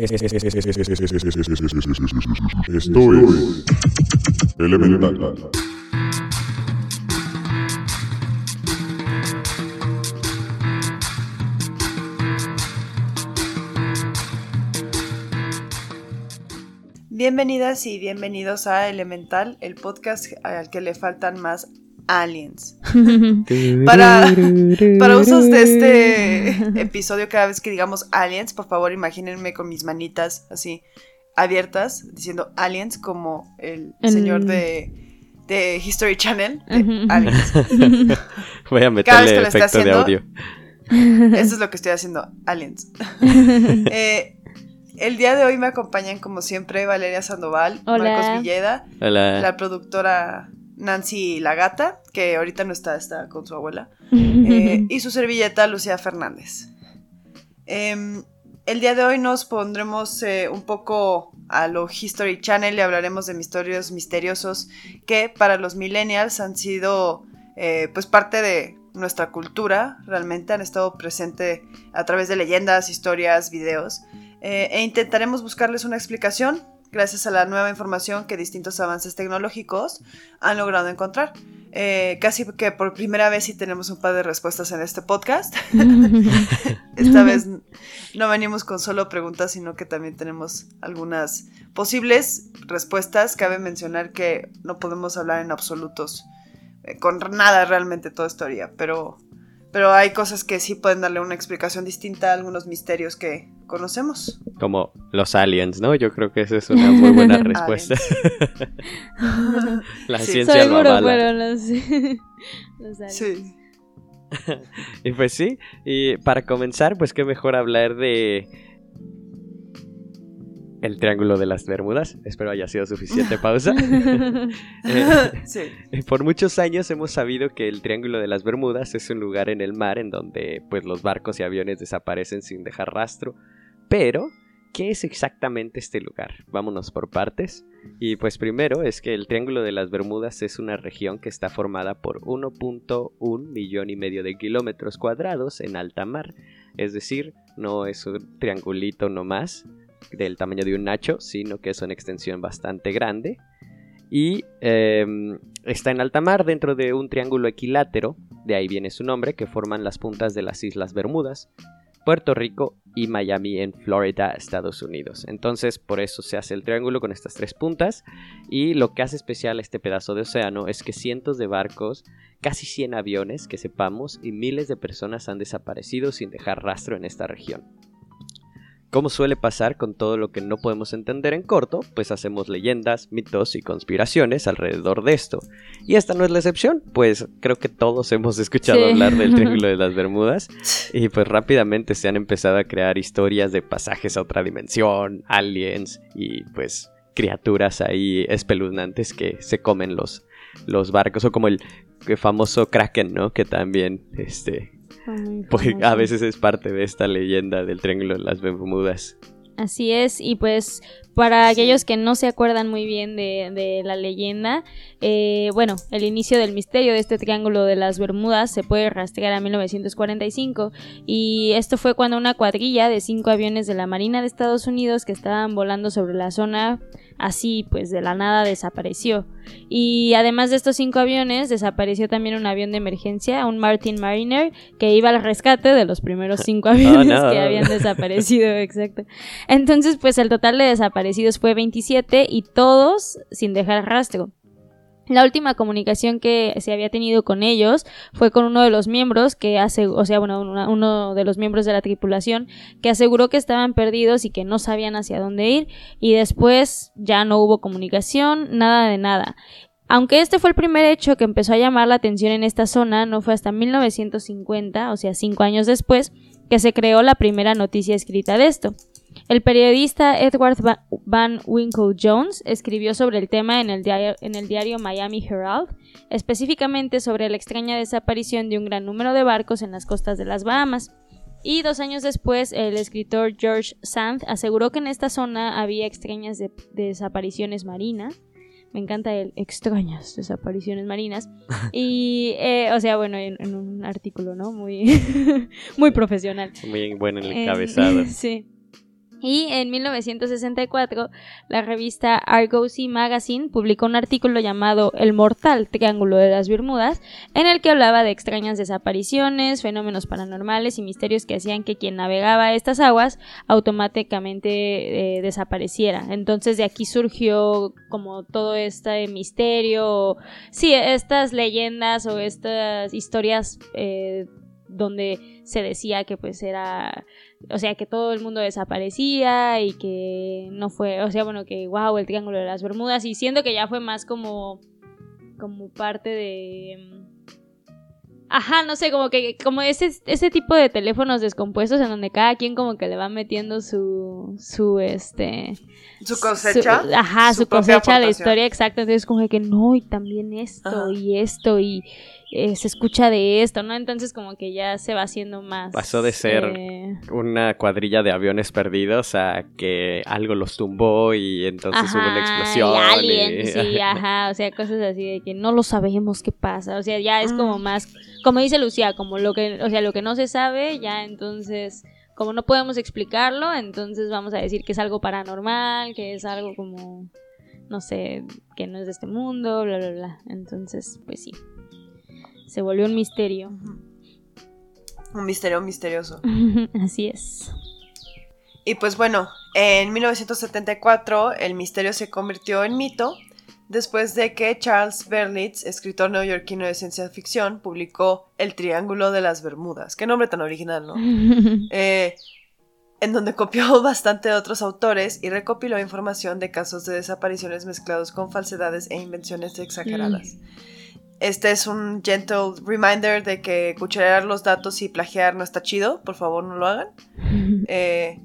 Esto es Elemental. Bienvenidas y bienvenidos a Elemental, el podcast al que le faltan más aliens. para, para usos de este episodio, cada vez que digamos aliens, por favor imagínense con mis manitas así abiertas, diciendo aliens como el señor de, de, History Channel. aliens. Voy a meterle efecto de audio. Eso es lo que estoy haciendo, aliens. eh, el día de hoy me acompañan, como siempre, Valeria Sandoval, Marcos Villeda, la productora Nancy la gata, que ahorita no está, está con su abuela, eh, y su servilleta Lucía Fernández. Em, el día de hoy nos pondremos eh, un poco a lo History Channel y hablaremos de misterios misteriosos que para los millennials han sido eh, pues parte de nuestra cultura, realmente han estado presentes a través de leyendas, historias, videos. E intentaremos buscarles una explicación gracias a la nueva información que distintos avances tecnológicos han logrado encontrar. Eh, casi que por primera vez sí tenemos un par de respuestas en este podcast. Esta vez no venimos con solo preguntas, sino que también tenemos algunas posibles respuestas. Cabe mencionar que no podemos hablar en absolutos, eh, con nada realmente toda historia, pero pero hay cosas que sí pueden darle una explicación distinta a algunos misterios que conocemos. Como los aliens, ¿no? Yo creo que esa es una muy buena respuesta. La ciencia lo avala. los, los aliens. Sí. y pues sí, y para comenzar, pues qué mejor hablar de el Triángulo de las Bermudas. Espero haya sido suficiente pausa. Eh, por muchos años hemos sabido que el Triángulo de las Bermudas es un lugar en el mar en donde pues los barcos y aviones desaparecen sin dejar rastro. Pero, ¿qué es exactamente este lugar? Vámonos por partes. Y pues primero es que el Triángulo de las Bermudas es una región que está formada por 1.1 millón y medio de kilómetros cuadrados en alta mar. Es decir, no es un triangulito nomás, del tamaño de un nacho, sino que es una extensión bastante grande. Y em, está en alta mar dentro de un triángulo equilátero, de ahí viene su nombre, que forman las puntas de las Islas Bermudas, Puerto Rico y Miami en Florida, Estados Unidos. Entonces, por eso se hace el triángulo con estas tres puntas. Y lo que hace especial este pedazo de océano es que cientos de barcos, casi 100 aviones, que sepamos, y miles de personas han desaparecido sin dejar rastro en esta región. Como suele pasar con todo lo que no podemos entender en corto, pues hacemos leyendas, mitos y conspiraciones alrededor de esto. Y esta no es la excepción, pues creo que todos hemos escuchado hablar del Triángulo de las Bermudas y pues rápidamente se han empezado a crear historias de pasajes a otra dimensión, aliens y pues criaturas ahí espeluznantes que se comen los, los barcos o como el famoso Kraken, ¿no? Que también este pues a veces es parte de esta leyenda del Triángulo de las Bermudas. Así es, y pues para aquellos que no se acuerdan muy bien de, la leyenda, eh, bueno, el inicio del misterio de este Triángulo de las Bermudas se puede rastrear a 1945 y esto fue cuando una cuadrilla de cinco aviones de la Marina de Estados Unidos que estaban volando sobre la zona así pues de la nada desapareció. Y además de estos cinco aviones, desapareció también un avión de emergencia, un Martin Mariner, que iba al rescate de los primeros cinco oh, aviones que habían desaparecido, exacto. Entonces, pues el total de fue 27 y todos sin dejar rastro. La última comunicación que se había tenido con ellos fue con uno de los miembros que hace, o sea, bueno, uno de los miembros de la tripulación que aseguró que estaban perdidos y que no sabían hacia dónde ir y después ya no hubo comunicación, nada de nada. Aunque este fue el primer hecho que empezó a llamar la atención en esta zona, no fue hasta 1950, o sea, cinco años después, que se creó la primera noticia escrita de esto. El periodista Edward Van Winkle Jones escribió sobre el tema en el, diario, Miami Herald, específicamente sobre la extraña desaparición de un gran número de barcos en las costas de las Bahamas. Y dos años después, el escritor George Sand aseguró que en esta zona había extrañas desapariciones marinas. Me encanta el extrañas desapariciones marinas. Y, eh, o sea, bueno, en, un artículo, ¿no? Muy, muy profesional. Muy bueno en el encabezado. sí. Y en 1964, la revista Argosy Magazine publicó un artículo llamado El mortal Triángulo de las Bermudas, en el que hablaba de extrañas desapariciones, fenómenos paranormales y misterios que hacían que quien navegaba estas aguas automáticamente eh, desapareciera. Entonces de aquí surgió como todo este misterio, sí, estas leyendas o estas historias eh, donde se decía que pues era, o sea, que todo el mundo desaparecía y que no fue, o sea, bueno, que wow, el Triángulo de las Bermudas. Y siendo que ya fue más como como parte de Ajá, no sé, como que como ese, ese tipo de teléfonos descompuestos en donde cada quien como que le va metiendo su su este su cosecha. ajá, su, cosecha de historia exacta, entonces como que no, y también esto y esto y eh, se escucha de esto, ¿no? Entonces como que ya se va haciendo más. Pasó de ser eh, una cuadrilla de aviones perdidos a que algo los tumbó y entonces hubo una explosión. Y aliens, sí, ajá, o sea, cosas así de que no lo sabemos qué pasa, o sea, ya es como mm. más, como dice Lucía, como lo que, o sea, lo que no se sabe, ya entonces como no podemos explicarlo, entonces vamos a decir que es algo paranormal, que es algo como, no sé, que no es de este mundo, bla, bla, bla. Entonces, pues sí se volvió un misterio. Un misterio misterioso. Así es. Y pues bueno, en 1974 el misterio se convirtió en mito después de que Charles Berlitz, escritor neoyorquino de ciencia ficción, publicó El Triángulo de las Bermudas. Qué nombre tan original, ¿no? Eh, en donde copió bastante de otros autores y recopiló información de casos de desapariciones mezclados con falsedades e invenciones exageradas. Este es un gentle reminder de que cucharear los datos y plagiar no está chido, por favor no lo hagan. Eh,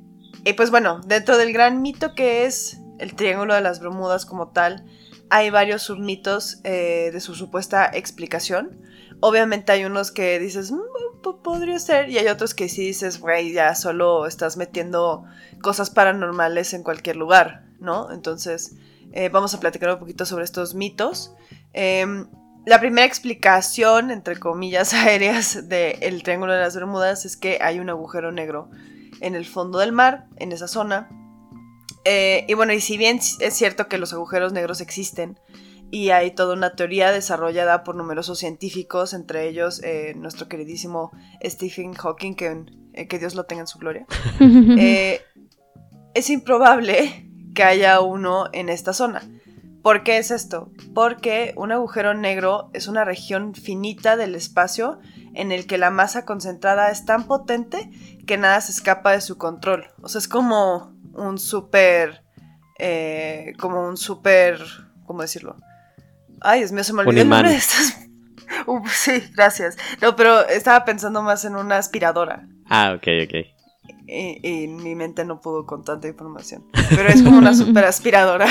y pues bueno, dentro del gran mito que es el Triángulo de las Bermudas como tal, hay varios submitos eh, de su supuesta explicación. Obviamente hay unos que dices, mm, podría ser, y hay otros que sí dices, güey, ya solo estás metiendo cosas paranormales en cualquier lugar, ¿no? Entonces, eh, vamos a platicar un poquito sobre estos mitos. La primera explicación, entre comillas aéreas, del Triángulo de las Bermudas es que hay un agujero negro en el fondo del mar, en esa zona. Eh, y bueno, y si bien es cierto que los agujeros negros existen, y hay toda una teoría desarrollada por numerosos científicos, entre ellos eh, nuestro queridísimo Stephen Hawking, que, eh, que, Dios lo tenga en su gloria, es improbable que haya uno en esta zona. ¿Por qué es esto? Porque un agujero negro es una región finita del espacio en el que la masa concentrada es tan potente que nada se escapa de su control. O sea, es como un súper... Eh, como un súper... ¿Cómo decirlo? Ay, Dios mío, se me olvidó el nombre de estas... sí, gracias. No, pero estaba pensando más en una aspiradora. Ah, ok, ok. Y, y mi mente no pudo con tanta información. Pero es como una super aspiradora.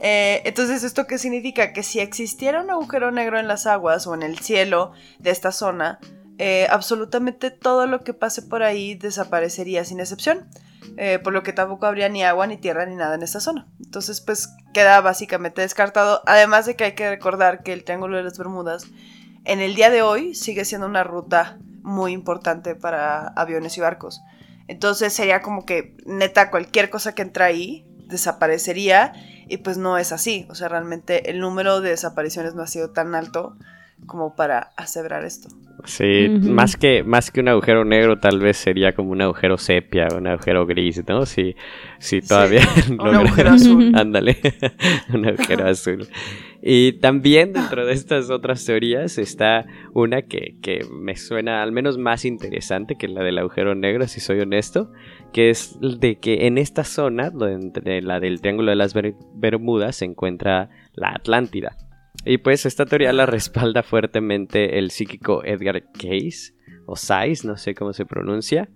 Eh, entonces, ¿esto qué significa? Que si existiera un agujero negro en las aguas o en el cielo de esta zona, eh, absolutamente todo lo que pase por ahí desaparecería sin excepción. Eh, por lo que tampoco habría ni agua, ni tierra, ni nada en esta zona. Entonces, pues queda básicamente descartado. Además de que hay que recordar que el Triángulo de las Bermudas en el día de hoy sigue siendo una ruta muy importante para aviones y barcos. Entonces sería como que neta cualquier cosa que entra ahí desaparecería y pues no es así. O sea, realmente el número de desapariciones no ha sido tan alto como para aseverar esto. Sí, más, que, más que un agujero negro tal vez sería como un agujero sepia, un agujero gris, ¿no? Si, si todavía... un agujero azul. Ándale, un agujero azul. Y también dentro de estas otras teorías está una que, que, me suena al menos más interesante que la del agujero negro, si soy honesto, que es de que en esta zona, entre la del Triángulo de las Bermudas, se encuentra la Atlántida. Y pues esta teoría la respalda fuertemente el psíquico Edgar Cayce, o Sais, no sé cómo se pronuncia,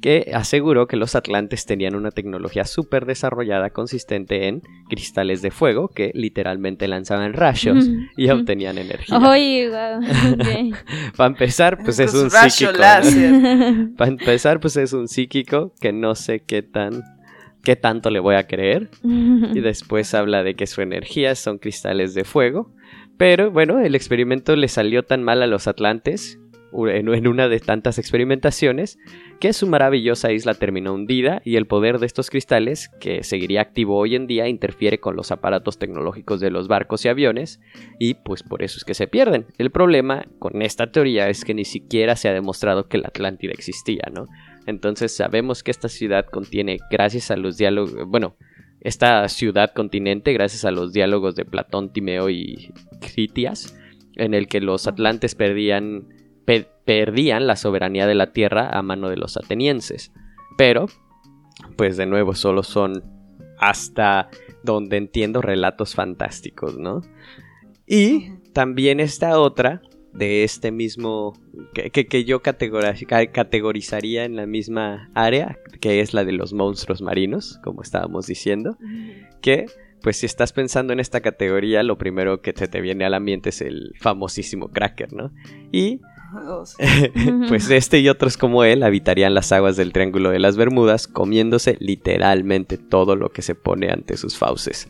que aseguró que los atlantes tenían una tecnología súper desarrollada consistente en cristales de fuego que literalmente lanzaban rayos y obtenían energía. Para empezar, pues es un psíquico. Para empezar, pues es un psíquico que no sé qué tan qué tanto le voy a creer. Y después habla de que su energía son cristales de fuego. Pero bueno, el experimento le salió tan mal a los atlantes en una de tantas experimentaciones, que su maravillosa isla terminó hundida y el poder de estos cristales, que seguiría activo hoy en día, interfiere con los aparatos tecnológicos de los barcos y aviones, y pues por eso es que se pierden. El problema con esta teoría es que ni siquiera se ha demostrado que la Atlántida existía, ¿no? Entonces sabemos que esta ciudad contiene, gracias a los diálogos, bueno, esta ciudad continente, gracias a los diálogos de Platón, Timeo y Critias, en el que los atlantes perdían, perdían la soberanía de la tierra a mano de los atenienses. Pero, pues de nuevo, solo son hasta donde entiendo relatos fantásticos, ¿no? Y también esta otra de este mismo, que, que, yo categorizaría en la misma área, que es la de los monstruos marinos, como estábamos diciendo, que pues si estás pensando en esta categoría, lo primero que se te viene a la mente es el famosísimo Cracker, ¿no? Y pues este y otros como él habitarían las aguas del Triángulo de las Bermudas, comiéndose literalmente todo lo que se pone ante sus fauces.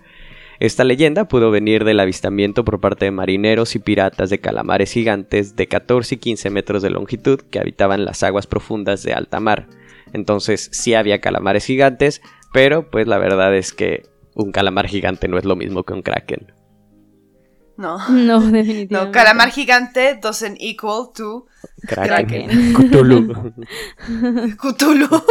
Esta leyenda pudo venir del avistamiento por parte de marineros y piratas de calamares gigantes de 14 y 15 metros de longitud que habitaban las aguas profundas de alta mar. Entonces sí había calamares gigantes, pero pues la verdad es que un calamar gigante no es lo mismo que un kraken. No. No, definitivamente. No, calamar gigante doesn't equal to kraken. kraken. Cthulhu. Cthulhu.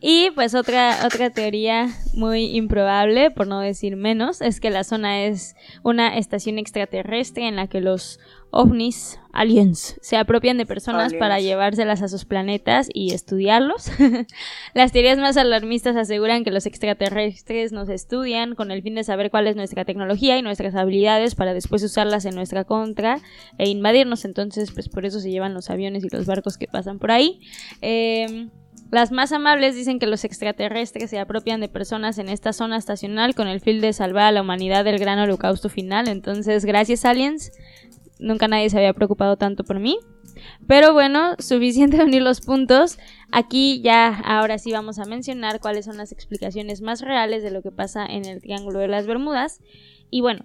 Y pues otra, otra teoría muy improbable, por no decir menos, es que la zona es una estación extraterrestre en la que los ovnis, aliens, se apropian de personas para llevárselas a sus planetas y estudiarlos. Las teorías más alarmistas aseguran que los extraterrestres nos estudian con el fin de saber cuál es nuestra tecnología y nuestras habilidades para después usarlas en nuestra contra e invadirnos. Entonces, pues por eso se llevan los aviones y los barcos que pasan por ahí. Eh, las más amables dicen que los extraterrestres se apropian de personas en esta zona estacional con el fin de salvar a la humanidad del gran holocausto final. Entonces, gracias aliens. Nunca nadie se había preocupado tanto por mí. Pero bueno, suficiente unir los puntos. Aquí ya ahora sí vamos a mencionar cuáles son las explicaciones más reales de lo que pasa en el Triángulo de las Bermudas. Y bueno,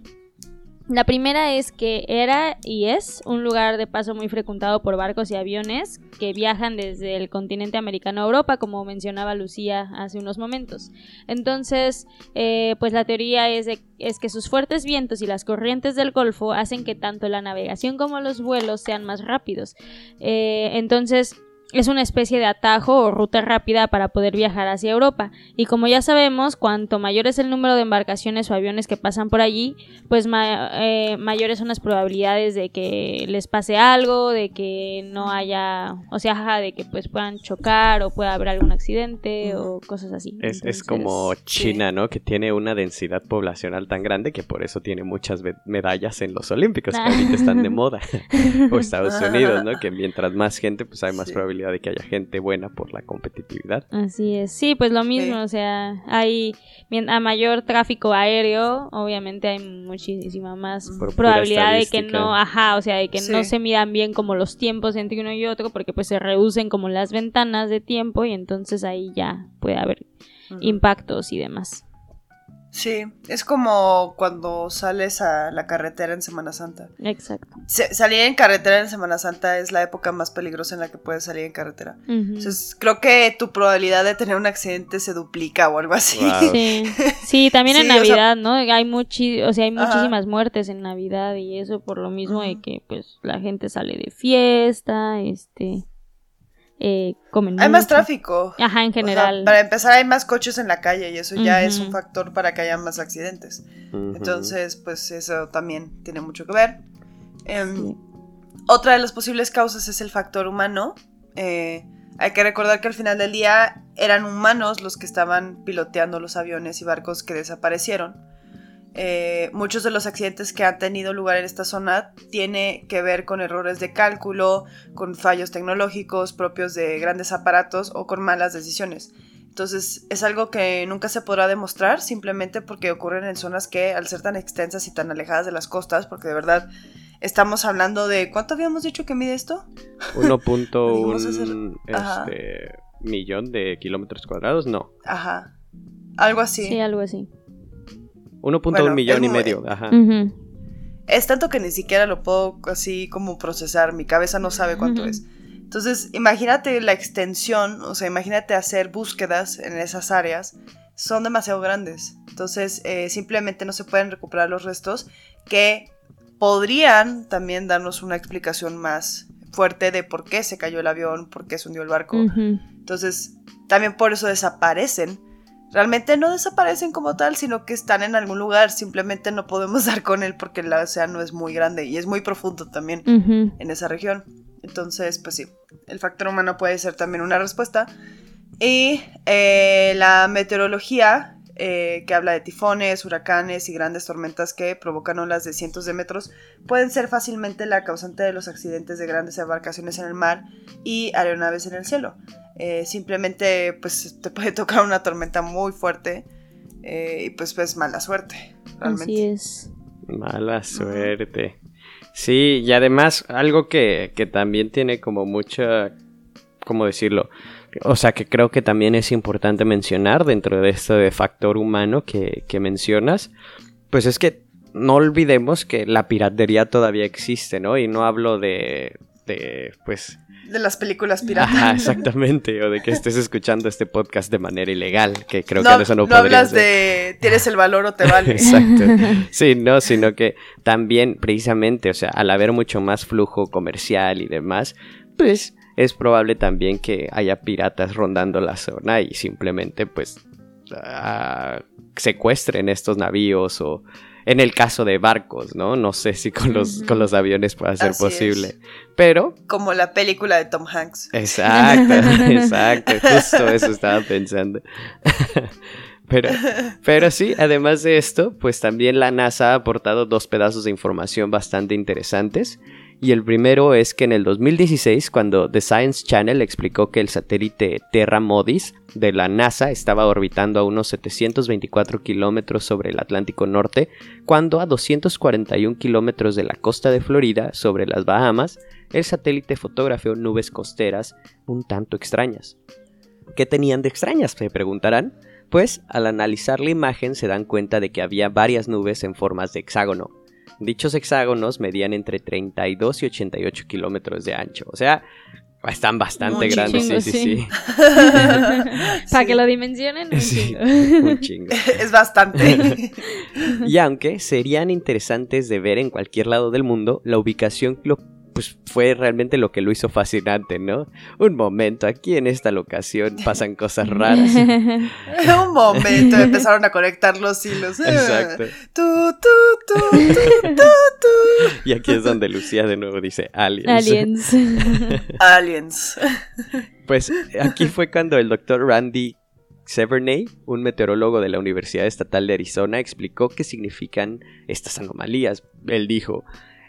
la primera es que era y es un lugar de paso muy frecuentado por barcos y aviones que viajan desde el continente americano a Europa, como mencionaba Lucía hace unos momentos. Entonces, eh, pues la teoría es, es que sus fuertes vientos y las corrientes del Golfo hacen que tanto la navegación como los vuelos sean más rápidos. Eh, entonces, es una especie de atajo o ruta rápida para poder viajar hacia Europa. Y como ya sabemos, cuanto mayor es el número de embarcaciones o aviones que pasan por allí, pues eh, mayores son las probabilidades de que les pase algo, de que no haya, o sea, de que pues puedan chocar o pueda haber algún accidente o cosas así. Es, como China, ¿no? Que tiene una densidad poblacional tan grande que por eso tiene muchas medallas en los Olímpicos, que ahorita están de moda. o Estados Unidos, ¿no? Que mientras más gente, pues hay más probabilidades de que haya gente buena por la competitividad. Así es, sí, pues lo mismo, o sea, hay a mayor tráfico aéreo, obviamente hay muchísima más probabilidad de que no, ajá, o sea, de que no se midan bien como los tiempos entre uno y otro, porque pues se reducen como las ventanas de tiempo y entonces ahí ya puede haber impactos y demás. Sí, es como cuando sales a la carretera en Semana Santa. Exacto. salir en carretera en Semana Santa es la época más peligrosa en la que puedes salir en carretera. Entonces, creo que tu probabilidad de tener un accidente se duplica o algo así. Sí. también en Navidad, ¿no? Hay muchi o sea, hay muchísimas muertes en Navidad y eso por lo mismo de que pues la gente sale de fiesta, este eh, hay más tráfico. Ajá, en general. para empezar, hay más coches en la calle y eso ya es un factor para que haya más accidentes. Entonces, pues eso también tiene mucho que ver. Em, otra de las posibles causas es el factor humano. Eh, hay que recordar que al final del día eran humanos los que estaban piloteando los aviones y barcos que desaparecieron. Eh, muchos de los accidentes que han tenido lugar en esta zona tiene que ver con errores de cálculo, con fallos tecnológicos propios de grandes aparatos o con malas decisiones. Entonces es algo que nunca se podrá demostrar simplemente porque ocurren en zonas que al ser tan extensas y tan alejadas de las costas, porque de verdad estamos hablando de ¿cuánto habíamos dicho que mide esto? 1.1 este, millón de kilómetros cuadrados, no. Ajá. Algo así. Sí, algo así. 1.1 millón y medio, ajá. es tanto que ni siquiera lo puedo así como procesar, mi cabeza no sabe cuánto es. Entonces, imagínate la extensión, o sea, imagínate hacer búsquedas en esas áreas, son demasiado grandes. Entonces, eh, simplemente no se pueden recuperar los restos que podrían también darnos una explicación más fuerte de por qué se cayó el avión, por qué se hundió el barco. Entonces, también por eso desaparecen. Realmente no desaparecen como tal, sino que están en algún lugar. Simplemente no podemos dar con él porque el océano es muy grande y es muy profundo también en esa región. Entonces, pues sí, el factor humano puede ser también una respuesta. Y eh, la meteorología, eh, que habla de tifones, huracanes y grandes tormentas que provocan olas de cientos de metros, pueden ser fácilmente la causante de los accidentes de grandes embarcaciones en el mar y aeronaves en el cielo. Eh, simplemente, pues te puede tocar una tormenta muy fuerte y pues, pues mala suerte. Así es. Mala suerte. Sí, y además algo que, que también tiene como mucha, ¿cómo decirlo? O sea, que creo que también es importante mencionar dentro de esto de factor humano que, que mencionas, pues es que no olvidemos que la piratería todavía existe, ¿no? Y no hablo de, de pues, de las películas piratas. Ajá, exactamente. O de que estés escuchando este podcast de manera ilegal, que creo que eso no, no hablas de tienes el valor o te vale. Exacto. Sí, no, sino que también, precisamente, o sea, al haber mucho más flujo comercial y demás, pues es probable también que haya piratas rondando la zona y simplemente, pues, uh, secuestren estos navíos o en el caso de barcos, ¿no? No sé si con los, con los aviones pueda ser posible. Pero. Como la película de Tom Hanks. Exacto, exacto. Justo eso estaba pensando. Pero, pero sí, además de esto, pues también la NASA ha aportado dos pedazos de información bastante interesantes y el primero es que en el 2016, cuando The Science Channel explicó que el satélite Terra Modis de la NASA estaba orbitando a unos 724 kilómetros sobre el Atlántico Norte, cuando a 241 kilómetros de la costa de Florida, sobre las Bahamas, el satélite fotografió nubes costeras un tanto extrañas. ¿Qué tenían de extrañas? Se preguntarán. Pues al analizar la imagen se dan cuenta de que había varias nubes en formas de hexágono, Dichos hexágonos medían entre 32 y 88 kilómetros de ancho. O sea, están bastante grandes. sí, sí, sí. Para que lo dimensionen. Un chingo. es bastante. y aunque serían interesantes de ver en cualquier lado del mundo, la ubicación lo pues fue realmente lo que lo hizo fascinante, ¿no? Un momento, aquí en esta locación pasan cosas raras. Un momento, empezaron a conectar los hilos. Exacto. y aquí es donde Lucía de nuevo dice aliens. Aliens. aliens. Pues aquí fue cuando el doctor Randy Severnay, un meteorólogo de la Universidad Estatal de Arizona, explicó qué significan estas anomalías. Él dijo,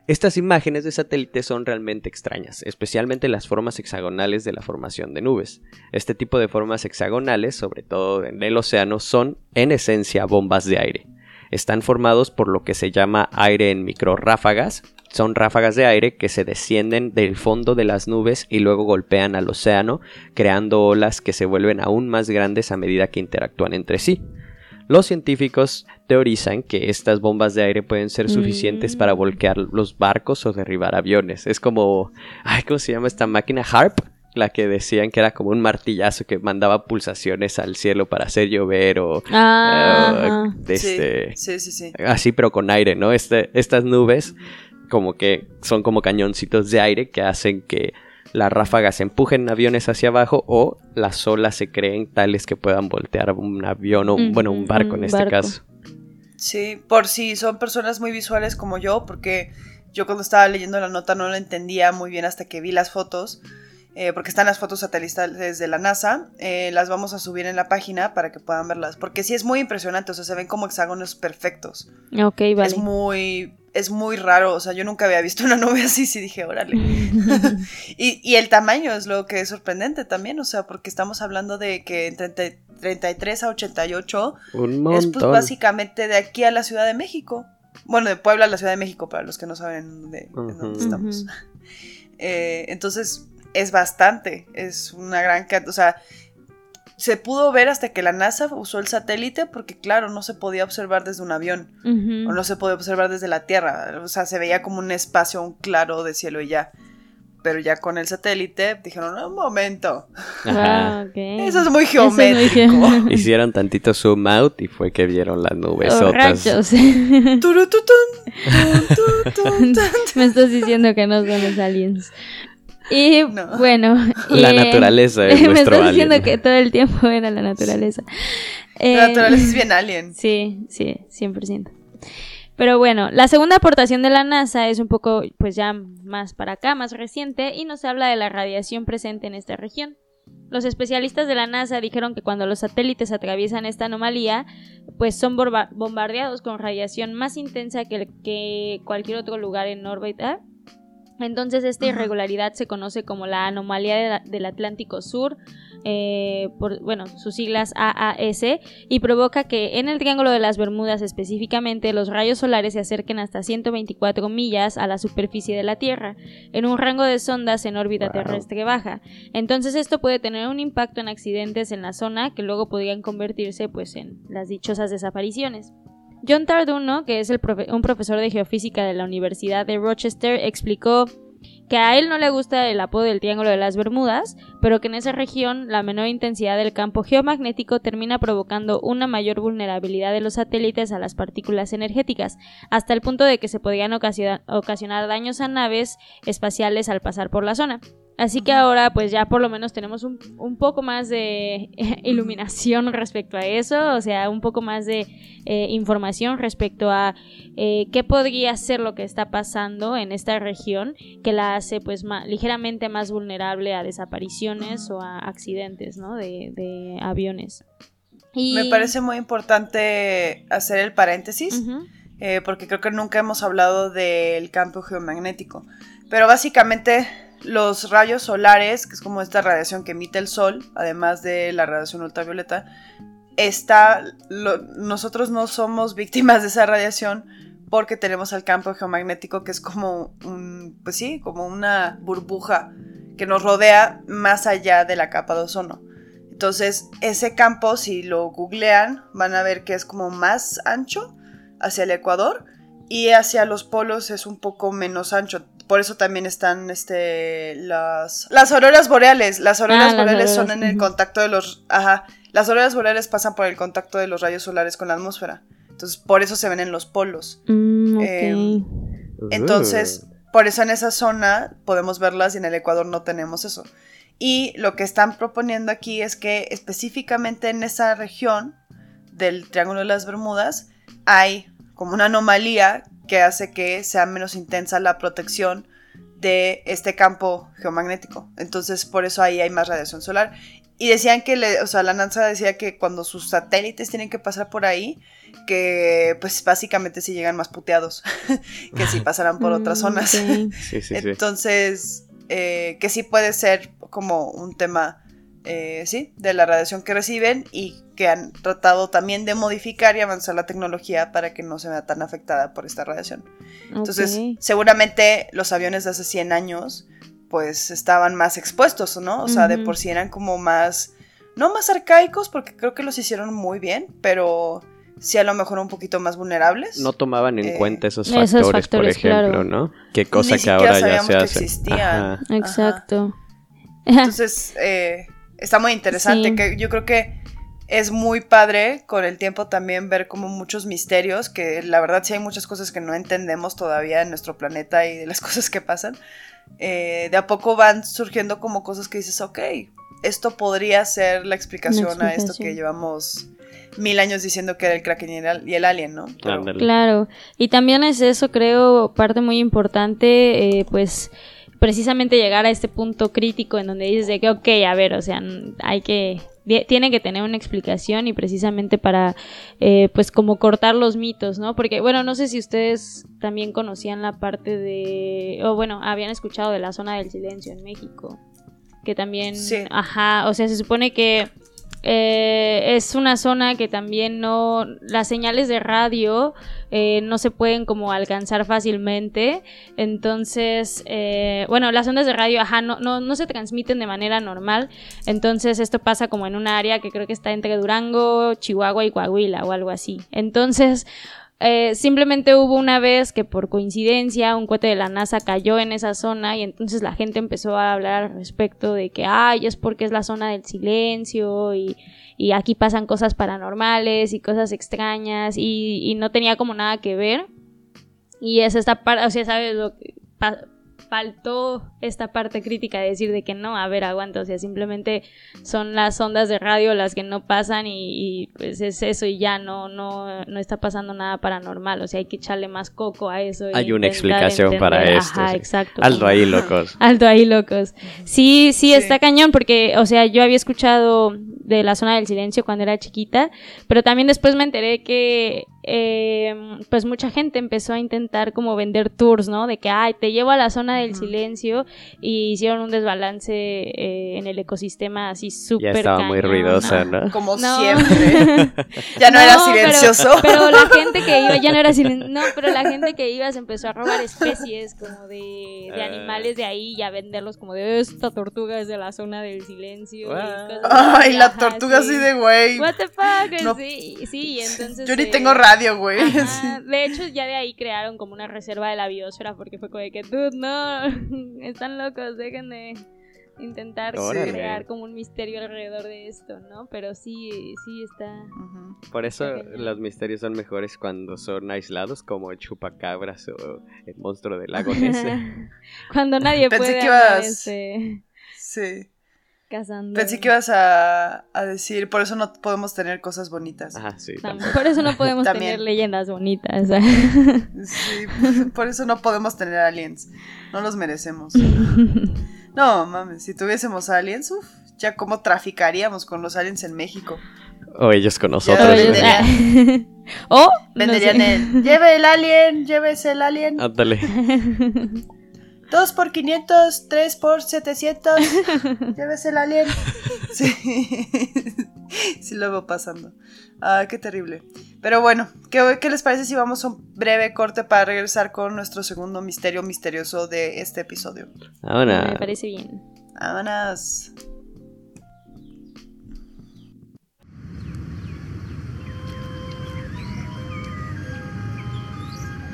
estas imágenes de satélite son realmente extrañas, especialmente las formas hexagonales de la formación de nubes. Este tipo de formas hexagonales, sobre todo en el océano, son en esencia bombas de aire. Están formados por lo que se llama aire en microráfagas. Son ráfagas de aire que se descienden del fondo de las nubes y luego golpean al océano, creando olas que se vuelven aún más grandes a medida que interactúan entre sí. Los científicos teorizan que estas bombas de aire pueden ser suficientes para mm. voltear los barcos o derribar aviones. Es como, ay, ¿cómo se llama esta máquina? Harp, la que decían que era como un martillazo que mandaba pulsaciones al cielo para hacer llover o ah, este, sí, sí, sí, así pero con aire, ¿no? Este, estas nubes como que son como cañoncitos de aire que hacen que las ráfagas empujen aviones hacia abajo o las olas se creen tales que puedan voltear un avión o, bueno, un barco en este caso. Sí, por si son personas muy visuales como yo, porque yo cuando estaba leyendo la nota no lo entendía muy bien hasta que vi las fotos. Eh, porque están las fotos satelitales de la NASA, eh, las vamos a subir en la página para que puedan verlas, porque sí es muy impresionante, o sea, se ven como hexágonos perfectos. Ok, vale. Es muy, es muy raro, o sea, yo nunca había visto una nube así, sí dije, órale. y, y, el tamaño es lo que es sorprendente también, o sea, porque estamos hablando de que entre 33 a 88 Un es pues básicamente de aquí a la Ciudad de México. Bueno, de Puebla a la Ciudad de México, para los que no saben de, dónde estamos. Eh, entonces, es bastante, es una gran cantidad, o sea, se pudo ver hasta que la NASA usó el satélite porque claro, no se podía observar desde un avión o no se podía observar desde la Tierra, o sea, se veía como un espacio, un claro de cielo y ya. Pero ya con el satélite dijeron, un momento. Ah, Eso es muy geométrico. Hicieron tantito zoom out y fue que vieron las nubes. Oh, Me estás diciendo que no son los aliens. Y bueno. La naturaleza es Me estás diciendo que todo el tiempo era la naturaleza. La naturaleza es bien alien. Sí, sí, 100%. Pero bueno, la segunda aportación de la NASA es un poco, pues ya más para acá, más reciente, y nos habla de la radiación presente en esta región. Los especialistas de la NASA dijeron que cuando los satélites atraviesan esta anomalía, pues son bombardeados con radiación más intensa que, que cualquier otro lugar en órbita entonces esta irregularidad se conoce como la anomalía del Atlántico Sur, eh, por, bueno, sus siglas AAS, y provoca que en el Triángulo de las Bermudas específicamente los rayos solares se acerquen hasta 124 millas a la superficie de la Tierra, en un rango de sondas en órbita terrestre baja. Entonces esto puede tener un impacto en accidentes en la zona que luego podrían convertirse pues en las dichosas desapariciones. John Tarduno, que es un profesor de geofísica de la Universidad de Rochester, explicó que a él no le gusta el apodo del Triángulo de las Bermudas, pero que en esa región la menor intensidad del campo geomagnético termina provocando una mayor vulnerabilidad de los satélites a las partículas energéticas, hasta el punto de que se podrían ocasionar daños a naves espaciales al pasar por la zona. Así que ahora pues ya por lo menos tenemos un, poco más de iluminación respecto a eso, o sea, un poco más de eh, información respecto a eh, qué podría ser lo que está pasando en esta región que la hace pues ligeramente más vulnerable a desapariciones o a accidentes ¿no? de, aviones. Me parece muy importante hacer el paréntesis, eh, porque creo que nunca hemos hablado del campo geomagnético, pero básicamente los rayos solares, que es como esta radiación que emite el sol, además de la radiación ultravioleta, está, nosotros no somos víctimas de esa radiación porque tenemos el campo geomagnético que es como un, pues sí, como una burbuja que nos rodea más allá de la capa de ozono. Entonces, ese campo, si lo googlean, van a ver que es como más ancho hacia el ecuador y hacia los polos es un poco menos ancho por eso también están este las las auroras boreales. Las auroras ah, boreales son en el contacto de los ajá, las auroras boreales pasan por el contacto de los rayos solares con la atmósfera. Entonces, por eso se ven en los polos. Mm, em, entonces, por eso en esa zona podemos verlas y en el Ecuador no tenemos eso. Y lo que están proponiendo aquí es que específicamente en esa región del Triángulo de las Bermudas hay como una anomalía que hace que sea menos intensa la protección de este campo geomagnético. Entonces, por eso ahí hay más radiación solar. Y decían que, le, o sea, la NASA decía que cuando sus satélites tienen que pasar por ahí, que pues básicamente si llegan más puteados que si pasaran por otras mm, zonas. Entonces, eh, que sí puede ser como un tema eh, sí, de la radiación que reciben y que han tratado también de modificar y avanzar la tecnología para que no se vea tan afectada por esta radiación. Entonces, seguramente los aviones de hace 100 años pues estaban más expuestos, ¿no? O sea, de por sí eran como más, no más arcaicos, porque creo que los hicieron muy bien, pero sí a lo mejor un poquito más vulnerables. No tomaban en eh, cuenta esos factores, por ejemplo, ¿no? Qué cosa que ahora ya se hace. existían. Exacto. Entonces, eh, está muy interesante. Que yo creo que es muy padre con el tiempo también ver como muchos misterios, que la verdad sí hay muchas cosas que no entendemos todavía en nuestro planeta y de las cosas que pasan. Eh, de a poco van surgiendo como cosas que dices, ok, esto podría ser la explicación, a esto que llevamos mil años diciendo que era el Kraken y el, Alien, ¿no? Claro, y también es eso, creo, parte muy importante, eh, pues precisamente llegar a este punto crítico en donde dices de que, ok, a ver, o sea, hay que, tiene que tener una explicación y precisamente para, eh, pues como cortar los mitos, ¿no? Porque, bueno, no sé si ustedes también conocían la parte de, o bueno, habían escuchado de la zona del silencio en México, que también, ajá, o sea, se supone que eh, es una zona que también no, las señales de radio eh, no se pueden como alcanzar fácilmente, entonces, eh, bueno, las ondas de radio, ajá, no, no, no se transmiten de manera normal, entonces esto pasa como en un área que creo que está entre Durango, Chihuahua y Coahuila o algo así. Entonces, eh, simplemente hubo una vez que por coincidencia un cohete de la NASA cayó en esa zona y entonces la gente empezó a hablar al respecto de que, ay, es porque es la zona del silencio y, y aquí pasan cosas paranormales y cosas extrañas y, y no tenía como nada que ver. Y es esta parte, o sea, ¿sabes? Lo que, faltó esta parte crítica de decir de que no, a ver, aguanta, o sea, simplemente son las ondas de radio las que no pasan y, pues es eso y ya no, no, no está pasando nada paranormal, o sea, hay que echarle más coco a eso. Hay una explicación para esto. Ajá, exacto. Alto ahí, locos. Alto ahí, locos. Sí, sí, está cañón porque, o sea, yo había escuchado de la zona del silencio cuando era chiquita, pero también después me enteré que eh, pues mucha gente empezó a intentar como vender tours, ¿no? De que, ay, te llevo a la zona del silencio y hicieron un desbalance eh, en el ecosistema así súper Ya estaba muy ruidosa, ¿no? Como siempre. ya no, era silencioso. Pero, la gente que iba, ya no era silencioso. No, pero la gente que iba se empezó a robar especies como de, de ah. animales de ahí y a venderlos como de esta tortuga es de la zona del silencio. ay, la tortuga así de güey. What the fuck, sí, sí, entonces. Yo ni tengo radio güey. De hecho, ya de ahí crearon como una reserva de la biosfera porque fue como de que, dude, no, están locos, dejen de intentar crear como un misterio alrededor de esto, ¿no? Pero sí, sí está. Por eso los misterios son mejores cuando son aislados, como el chupacabras o el monstruo del lago cuando nadie puede. Que Sí. Pensé que ibas a, decir, por eso no podemos tener cosas bonitas. Ajá, sí. Por eso no podemos tener leyendas bonitas. sí, por eso no podemos tener aliens. No los merecemos. No, mames, si tuviésemos aliens, uf, ya cómo traficaríamos con los aliens en México. O ellos con nosotros. o venderían el, lleve el alien, llévese el alien. Ándale. 2 por 500, 3 por 700. Llévese el alien. Sí. sí lo veo pasando. Ah, qué terrible. Pero bueno, ¿qué, ¿qué les parece si vamos a un breve corte para regresar con nuestro segundo misterio misterioso de este episodio? Vámonos. Me parece bien. Vámonos.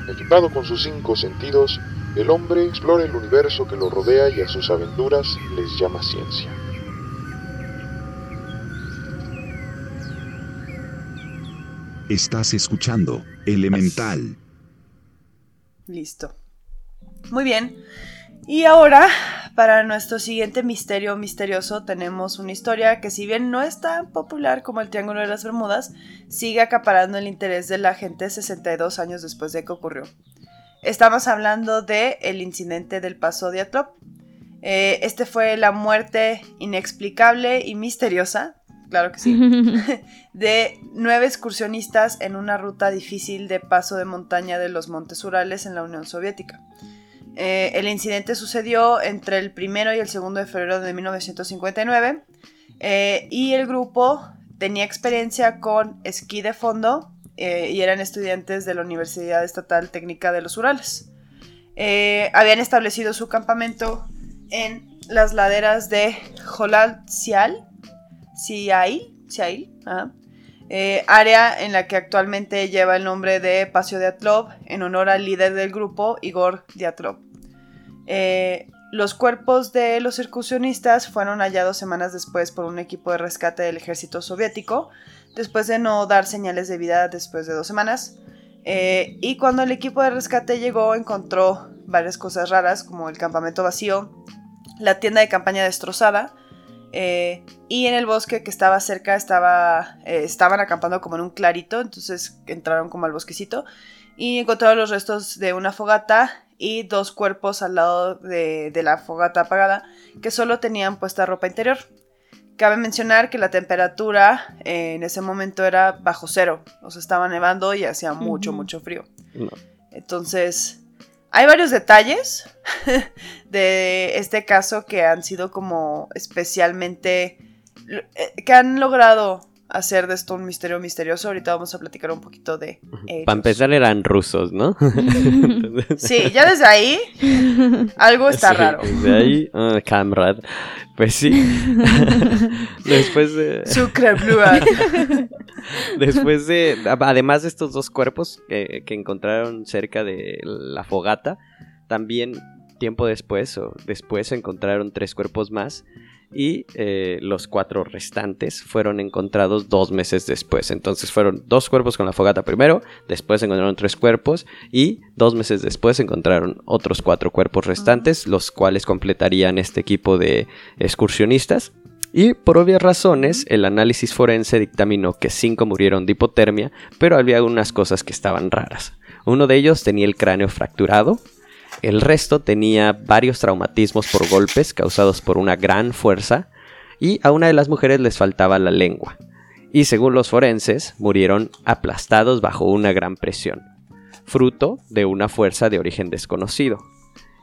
Equipado con sus cinco sentidos, el hombre explora el universo que lo rodea y a sus aventuras les llama ciencia. Estás escuchando Elemental. Listo. Muy bien. Y ahora, para nuestro siguiente misterio misterioso, tenemos una historia que si bien no es tan popular como el Triángulo de las Bermudas, sigue acaparando el interés de la gente 62 años después de que ocurrió. Estamos hablando de el incidente del paso de Atlop. Eh, este fue la muerte inexplicable y misteriosa, claro que sí, de nueve excursionistas en una ruta difícil de paso de montaña de los Montes Urales en la Unión Soviética. Eh, el incidente sucedió entre el primero y el segundo de febrero de 1959 eh, y el grupo tenía experiencia con esquí de fondo eh, y eran estudiantes de la Universidad Estatal Técnica de los Urales. Eh, habían establecido su campamento en las laderas de Jolal Sial, eh, área en la que actualmente lleva el nombre de Paseo de Atlov en honor al líder del grupo, Igor Diatlov. los cuerpos de los excursionistas fueron hallados semanas después por un equipo de rescate del ejército soviético, después de no dar señales de vida después de dos semanas. Eh, y cuando el equipo de rescate llegó, encontró varias cosas raras, como el campamento vacío, la tienda de campaña destrozada, eh, y en el bosque que estaba cerca estaba, eh, estaban acampando como en un clarito, entonces entraron como al bosquecito, y encontraron los restos de una fogata y dos cuerpos al lado de la fogata apagada, que solo tenían puesta ropa interior. Cabe mencionar que la temperatura eh, en ese momento era bajo cero, o sea, estaba nevando y hacía mucho, mucho frío. Entonces, hay varios detalles de este caso que han sido como especialmente eh, que han logrado hacer de esto un misterio misterioso. Ahorita vamos a platicar un poquito de Para empezar eran rusos, ¿no? sí, ya desde ahí algo está raro. Desde ahí, uh, Pues sí. Después de... Sucre Después de... Además de estos dos cuerpos que, que encontraron cerca de la fogata, también tiempo después o después encontraron tres cuerpos más y eh, los cuatro restantes fueron encontrados dos meses después. Entonces fueron dos cuerpos con la fogata primero, después encontraron tres cuerpos y dos meses después encontraron otros cuatro cuerpos restantes, los cuales completarían este equipo de excursionistas. Y por obvias razones, el análisis forense dictaminó que cinco murieron de hipotermia, pero había algunas cosas que estaban raras. Uno de ellos tenía el cráneo fracturado, el resto tenía varios traumatismos por golpes causados por una gran fuerza y a una de las mujeres les faltaba la lengua. Y según los forenses, murieron aplastados bajo una gran presión, fruto de una fuerza de origen desconocido.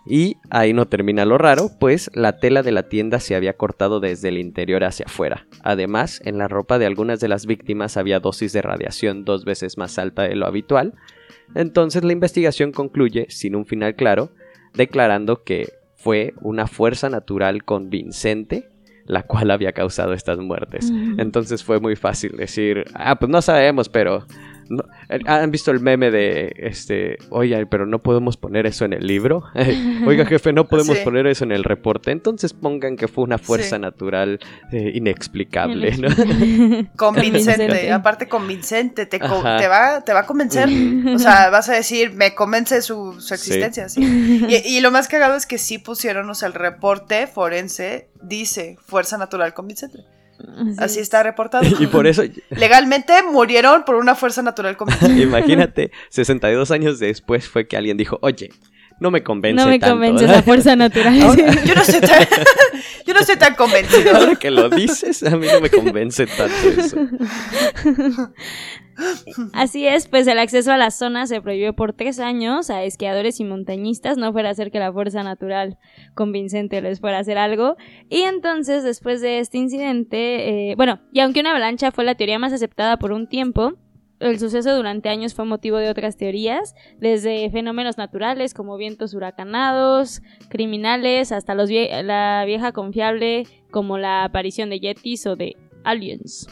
Y ahí no termina lo raro, pues la tela de la tienda se había cortado desde el interior hacia afuera. Además, en la ropa de algunas de las víctimas había dosis de radiación dos veces más alta de lo habitual, entonces la investigación concluye, sin un final claro, declarando que fue una fuerza natural convincente la cual había causado estas muertes. Entonces fue muy fácil decir, ah, pues no sabemos, pero ¿Han visto el meme de, este, oye, pero no podemos poner eso en el libro? Oiga, jefe, no podemos poner eso en el reporte. Entonces pongan que fue una fuerza natural eh, inexplicable, ¿no? Convincente, aparte convincente, te, va, te va a convencer. O sea, vas a decir, me convence su, existencia, sí. Y, y, lo más cagado es que sí pusieron, o sea, el reporte forense dice fuerza natural convincente. Así, está reportado. Y por eso. Legalmente murieron por una fuerza natural Imagínate, 62 años después fue que alguien dijo, oye, no me convence. No me convence la fuerza natural. yo, no estoy tan, yo no estoy tan convencido. Ahora que lo dices, a mí no me convence tanto eso. Así es, pues el acceso a la zona se prohibió por tres años a esquiadores y montañistas, no fuera a hacer que la fuerza natural convincente les fuera a hacer algo. Y entonces, después de este incidente, eh, bueno, y aunque una avalancha fue la teoría más aceptada por un tiempo, el suceso durante años fue motivo de otras teorías, desde fenómenos naturales como vientos huracanados, criminales, hasta los la vieja confiable como la aparición de yetis o de aliens.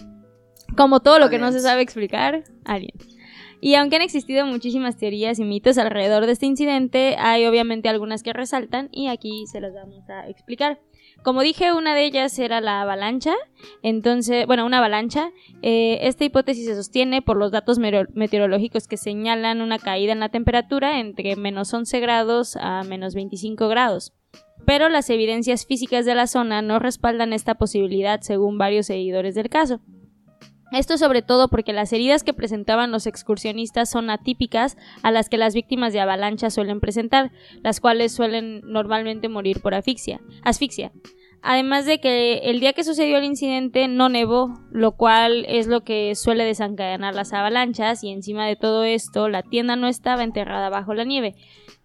Como todo lo que no se sabe explicar, aliens. Y aunque han existido muchísimas teorías y mitos alrededor de este incidente, hay obviamente algunas que resaltan y aquí se las vamos a explicar. Como dije, una de ellas era la avalancha. Entonces, bueno, una avalancha. Eh, esta hipótesis se sostiene por los datos meteorológicos que señalan una caída en la temperatura entre menos 11 grados a menos 25 grados. Pero las evidencias físicas de la zona no respaldan esta posibilidad según varios seguidores del caso. Esto sobre todo porque las heridas que presentaban los excursionistas son atípicas a las que las víctimas de avalancha suelen presentar, las cuales suelen normalmente morir por asfixia. asfixia. Además de que el día que sucedió el incidente no nevó, lo cual es lo que suele desencadenar las avalanchas y encima de todo esto la tienda no estaba enterrada bajo la nieve.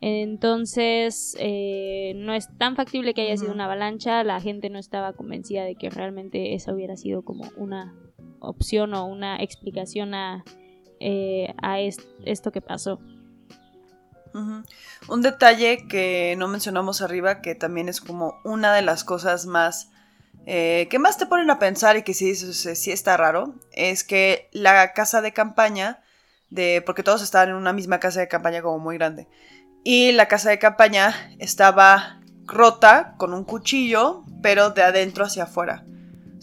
Entonces eh, no es tan factible que haya sido una avalancha, la gente no estaba convencida de que realmente esa hubiera sido como una opción o una explicación a, eh, a esto que pasó. Un detalle que no mencionamos arriba, que también es como una de las cosas más eh, que más te ponen a pensar y que sí, sí está raro, es que la casa de campaña, de, porque todos estaban en una misma casa de campaña como muy grande, y la casa de campaña estaba rota con un cuchillo, pero de adentro hacia afuera.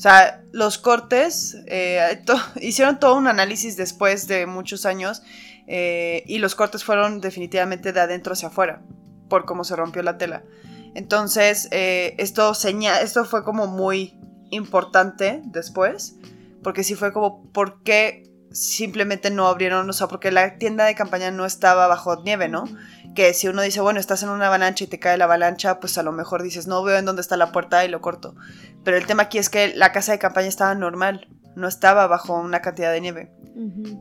O sea, los cortes, eh, hicieron todo un análisis después de muchos años eh, y los cortes fueron definitivamente de adentro hacia afuera, por cómo se rompió la tela. Entonces, eh, esto, esto fue como muy importante después, porque sí fue como, ¿por qué simplemente no abrieron? O sea, porque la tienda de campaña no estaba bajo nieve, ¿no? Que si uno dice, bueno, estás en una avalancha y te cae la avalancha, pues a lo mejor dices, no veo en dónde está la puerta y lo corto. Pero el tema aquí es que la casa de campaña estaba normal, no estaba bajo una cantidad de nieve.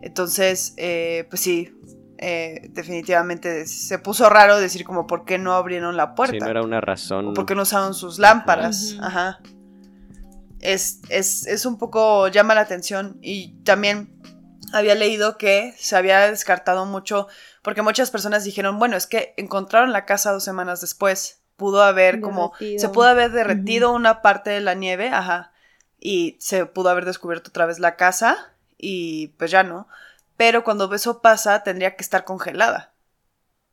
Entonces, eh, pues sí, eh, definitivamente se puso raro decir como, ¿por qué no abrieron la puerta? Sí, no era una razón. ¿Por qué no usaron sus lámparas? Ajá. es, es, es un poco, llama la atención y también había leído que se había descartado mucho, porque muchas personas dijeron, bueno, es que encontraron la casa dos semanas después, pudo haber como, se pudo haber derretido una parte de la nieve, ajá, y se pudo haber descubierto otra vez la casa, y pues ya no, pero cuando eso pasa tendría que estar congelada,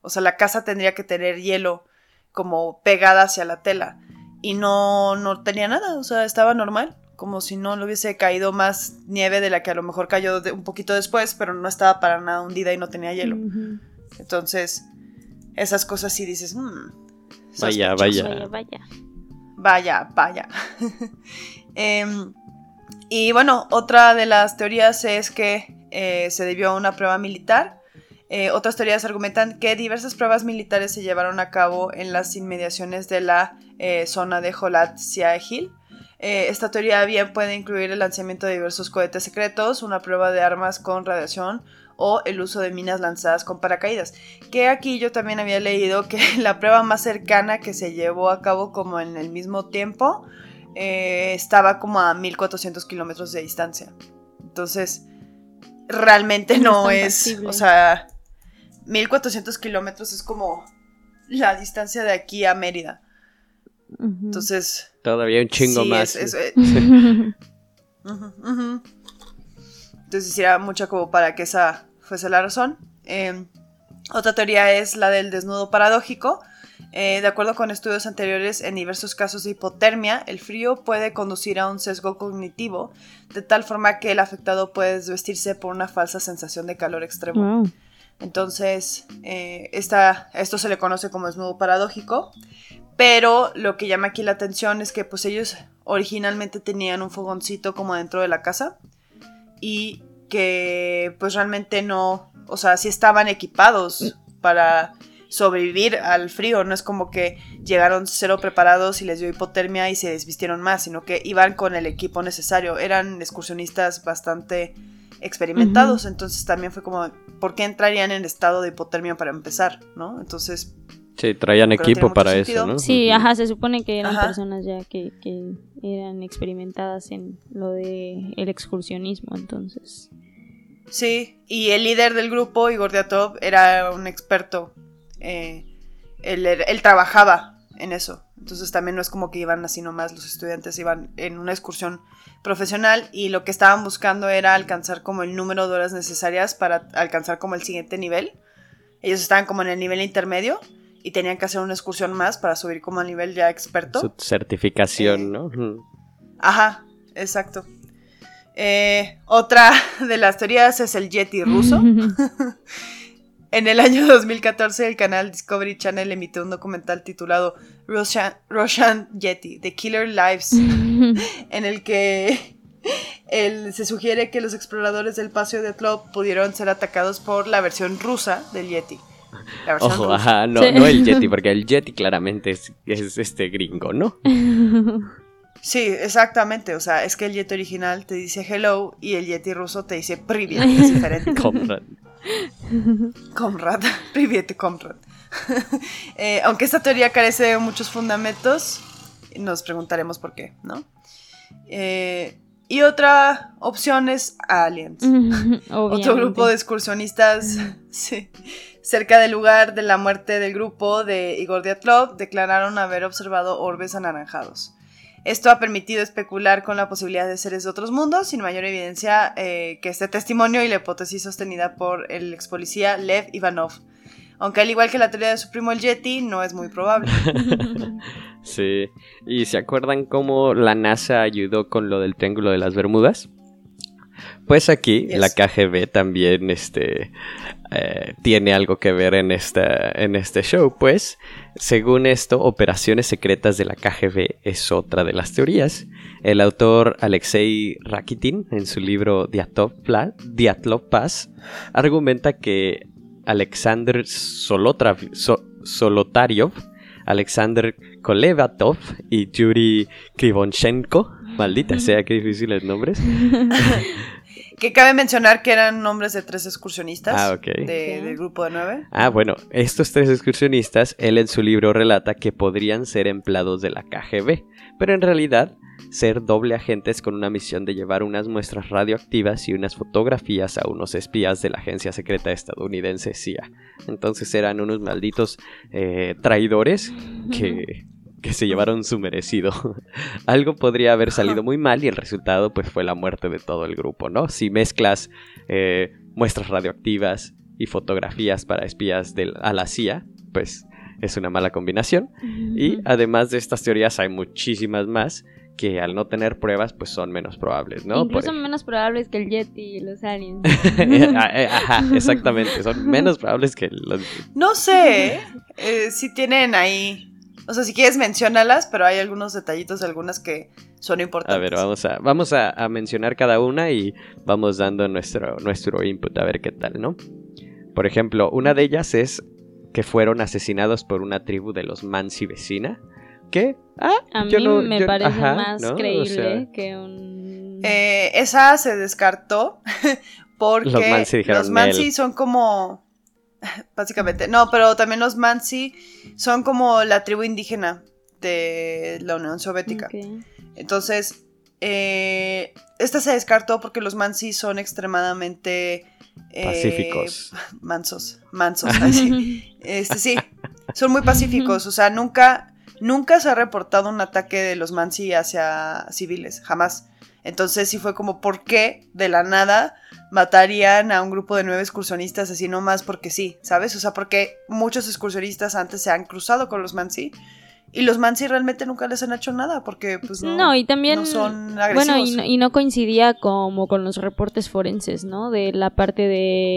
o sea, la casa tendría que tener hielo como pegada hacia la tela, y no, no tenía nada, o sea, estaba normal como si no le hubiese caído más nieve de la que a lo mejor cayó un poquito después, pero no estaba para nada hundida y no tenía hielo. Entonces, esas cosas sí dices, mmm, vaya, vaya, vaya, vaya. Vaya, vaya. Em, y bueno, otra de las teorías es que eh, se debió a una prueba militar. Eh, otras teorías argumentan que diversas pruebas militares se llevaron a cabo en las inmediaciones de la eh, zona de Jolat Siahil eh, esta teoría bien puede incluir el lanzamiento de diversos cohetes secretos, una prueba de armas con radiación o el uso de minas lanzadas con paracaídas. Que aquí yo también había leído que la prueba más cercana que se llevó a cabo como en el mismo tiempo eh, estaba como a 1400 kilómetros de distancia. Entonces, realmente no, es, o sea, 1400 kilómetros es como la distancia de aquí a Mérida. Entonces, Todavía un chingo más. Eh, Entonces era mucho como para que esa fuese la razón. Em, otra teoría es la del desnudo paradójico. Eh, de acuerdo con estudios anteriores, en diversos casos de hipotermia, el frío puede conducir a un sesgo cognitivo, de tal forma que el afectado puede desvestirse por una falsa sensación de calor extremo. Entonces, eh, esto se le conoce como desnudo paradójico. Pero lo que llama aquí la atención es que pues ellos originalmente tenían un fogoncito como dentro de la casa y que pues realmente no, o sea, sí estaban equipados para sobrevivir al frío, no es como que llegaron cero preparados y les dio hipotermia y se desvistieron más, sino que iban con el equipo necesario, eran excursionistas bastante experimentados, entonces también fue como, ¿por qué entrarían en estado de hipotermia para empezar? ¿No? Entonces Sí, traían equipo para eso, ¿no? Sí, ajá, se supone que eran personas ya que, que, eran experimentadas en lo de el excursionismo, entonces. Sí, y el líder del grupo, Igor Diatov, era un experto. Eh, él, él, trabajaba en eso. Entonces también no es como que iban así nomás, los estudiantes iban en una excursión profesional y lo que estaban buscando era alcanzar como el número de horas necesarias para alcanzar como el siguiente nivel. Ellos estaban como en el nivel intermedio y tenían que hacer una excursión más para subir como a nivel ya experto. Su certificación, eh, ¿no? Ajá, exacto. Eh, otra de las teorías es el Yeti ruso. en el año 2014 el canal Discovery Channel emitió un documental titulado Russian, Yeti, The Killer Lives, en el que se sugiere que los exploradores del Paseo de Tlop pudieron ser atacados por la versión rusa del Yeti. Ojo, ajá, no, no el Yeti, porque el Yeti claramente es, este gringo, ¿no? Sí, exactamente. O sea, es que el Yeti original te dice hello y el Yeti ruso te dice privet, es diferente. Comrad. Comrad, privet, comrad. Eh, aunque esta teoría carece de muchos fundamentos, nos preguntaremos por qué, ¿no? Eh, y otra opción es aliens. Otro grupo de excursionistas sí, cerca del lugar de la muerte del grupo de Igor Diatlov declararon haber observado orbes anaranjados. Esto ha permitido especular con la posibilidad de seres de otros mundos, sin mayor evidencia eh, que este testimonio y la hipótesis sostenida por el ex policía Lev Ivanov. Aunque al igual que la teoría de su primo el Yeti, no es muy probable. sí. ¿Y se acuerdan cómo la NASA ayudó con lo del Triángulo de las Bermudas? Pues aquí la KGB también este, eh, tiene algo que ver en, esta, en este show, pues según esto, operaciones secretas de la KGB es otra de las teorías. El autor Alexei Rakitin, en su libro Diatlov Paz, argumenta que Alexander Solotaryov, Alexander Kolevatov y Yuri Krivonchenko, maldita sea, qué difíciles nombres, Que cabe mencionar que eran nombres de tres excursionistas ah, del grupo de nueve. Ah, bueno, estos tres excursionistas, él en su libro relata que podrían ser empleados de la KGB, pero en realidad ser doble agentes con una misión de llevar unas muestras radioactivas y unas fotografías a unos espías de la agencia secreta estadounidense CIA. Entonces eran unos malditos eh, traidores que que se llevaron su merecido. Algo podría haber salido muy mal y el resultado pues fue la muerte de todo el grupo, ¿no? Si mezclas eh, muestras radioactivas y fotografías para espías de, a la CIA, pues es una mala combinación. Y además de estas teorías hay muchísimas más que al no tener pruebas pues son menos probables, ¿no? Incluso menos probables que el Yeti y los aliens. Ah, eh, ajá, exactamente, son menos probables que los... No sé, eh, si tienen ahí o sea, si quieres, menciónalas, pero hay algunos detallitos de algunas que son importantes. A ver, vamos a, vamos a, mencionar cada una y vamos dando nuestro, nuestro input a ver qué tal, ¿no? Por ejemplo, una de ellas es que fueron asesinados por una tribu de los Mansi vecina. ¿Qué? Ah, a mí me parece más creíble que un... Eh, esa se descartó porque los Mansi, son como básicamente. No, pero también los Mansi son como la tribu indígena de la Unión Soviética. Entonces, eh, esta se descartó porque los Mansi son extremadamente... Eh, pacíficos. Mansos, mansos, así. este, sí, son muy pacíficos, o sea, nunca, nunca se ha reportado un ataque de los Mansi hacia civiles, jamás. Entonces sí fue como, ¿por qué de la nada matarían a un grupo de nueve excursionistas así nomás porque sí, ¿sabes? O sea, porque muchos excursionistas antes se han cruzado con los Mansi y los Mansi realmente nunca les han hecho nada porque pues no, y también, son agresivos. Bueno, y no, coincidía como con los reportes forenses, ¿no? De la parte de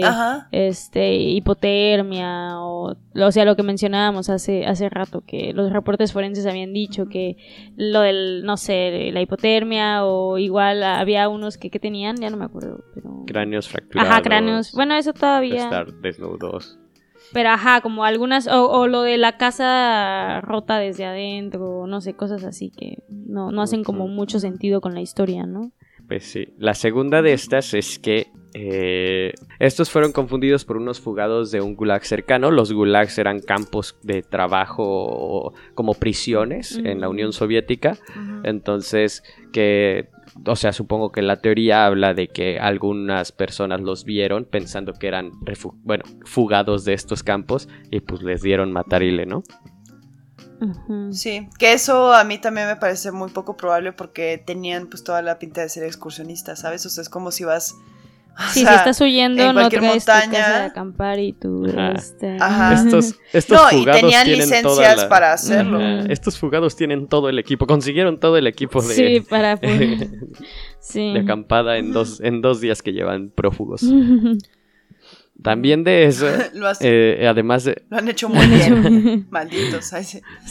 este hipotermia o o sea, lo que mencionábamos hace hace rato que los reportes forenses habían dicho que lo del no sé, la hipotermia o igual había unos que, que tenían, ya no me acuerdo, pero cráneos fracturados. Ajá, cráneos. Bueno, eso todavía estar desnudos. Pero ajá, como algunas, o, lo de la casa rota desde adentro, no sé, cosas así que no, no hacen como mucho sentido con la historia, ¿no? Pues sí. La segunda de estas es que eh, estos fueron confundidos por unos fugados de un gulag cercano. Los gulags eran campos de trabajo como prisiones en la Unión Soviética. Entonces, que o sea, supongo que la teoría habla de que algunas personas los vieron pensando que eran, bueno, fugados de estos campos y pues les dieron matarile, ¿no? Sí, que eso a mí también me parece muy poco probable porque tenían pues toda la pinta de ser excursionistas, ¿sabes? O sea, es como si vas si estás huyendo, no traes montaña. tu casa de acampar y tu... Este... Estos, estos no, y tenían licencias para hacerlo. Estos fugados tienen todo el equipo, consiguieron todo el equipo de... Sí, para... sí. De acampada en dos, en dos días que llevan prófugos. También de eso, eh, además de... Lo han hecho muy bien, malditos.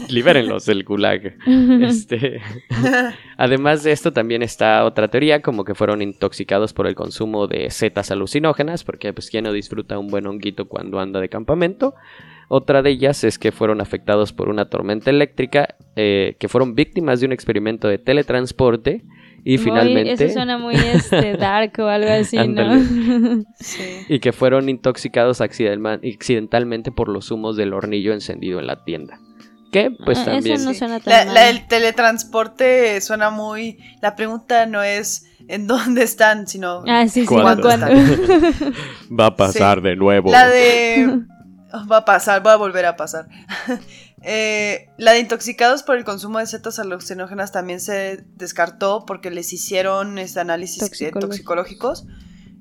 Libérenlos del gulag. Este, además de esto también está otra teoría, como que fueron intoxicados por el consumo de setas alucinógenas, porque pues quién no disfruta un buen honguito cuando anda de campamento. Otra de ellas es que fueron afectados por una tormenta eléctrica, eh, que fueron víctimas de un experimento de teletransporte y finalmente. Eso suena muy este, dark o algo así, ¿no? sí. Y que fueron intoxicados accidentalmente por los humos del hornillo encendido en la tienda. Que pues ah, también. Eso no suena tan la, la, el teletransporte suena muy. La pregunta no es en dónde están, sino. Ah, sí, sí, ¿cuándo, están? Va a pasar de nuevo. La de. Va a pasar, va a volver a pasar. Eh, la de intoxicados por el consumo de setas alucinógenas también se descartó porque les hicieron este análisis toxicológicos.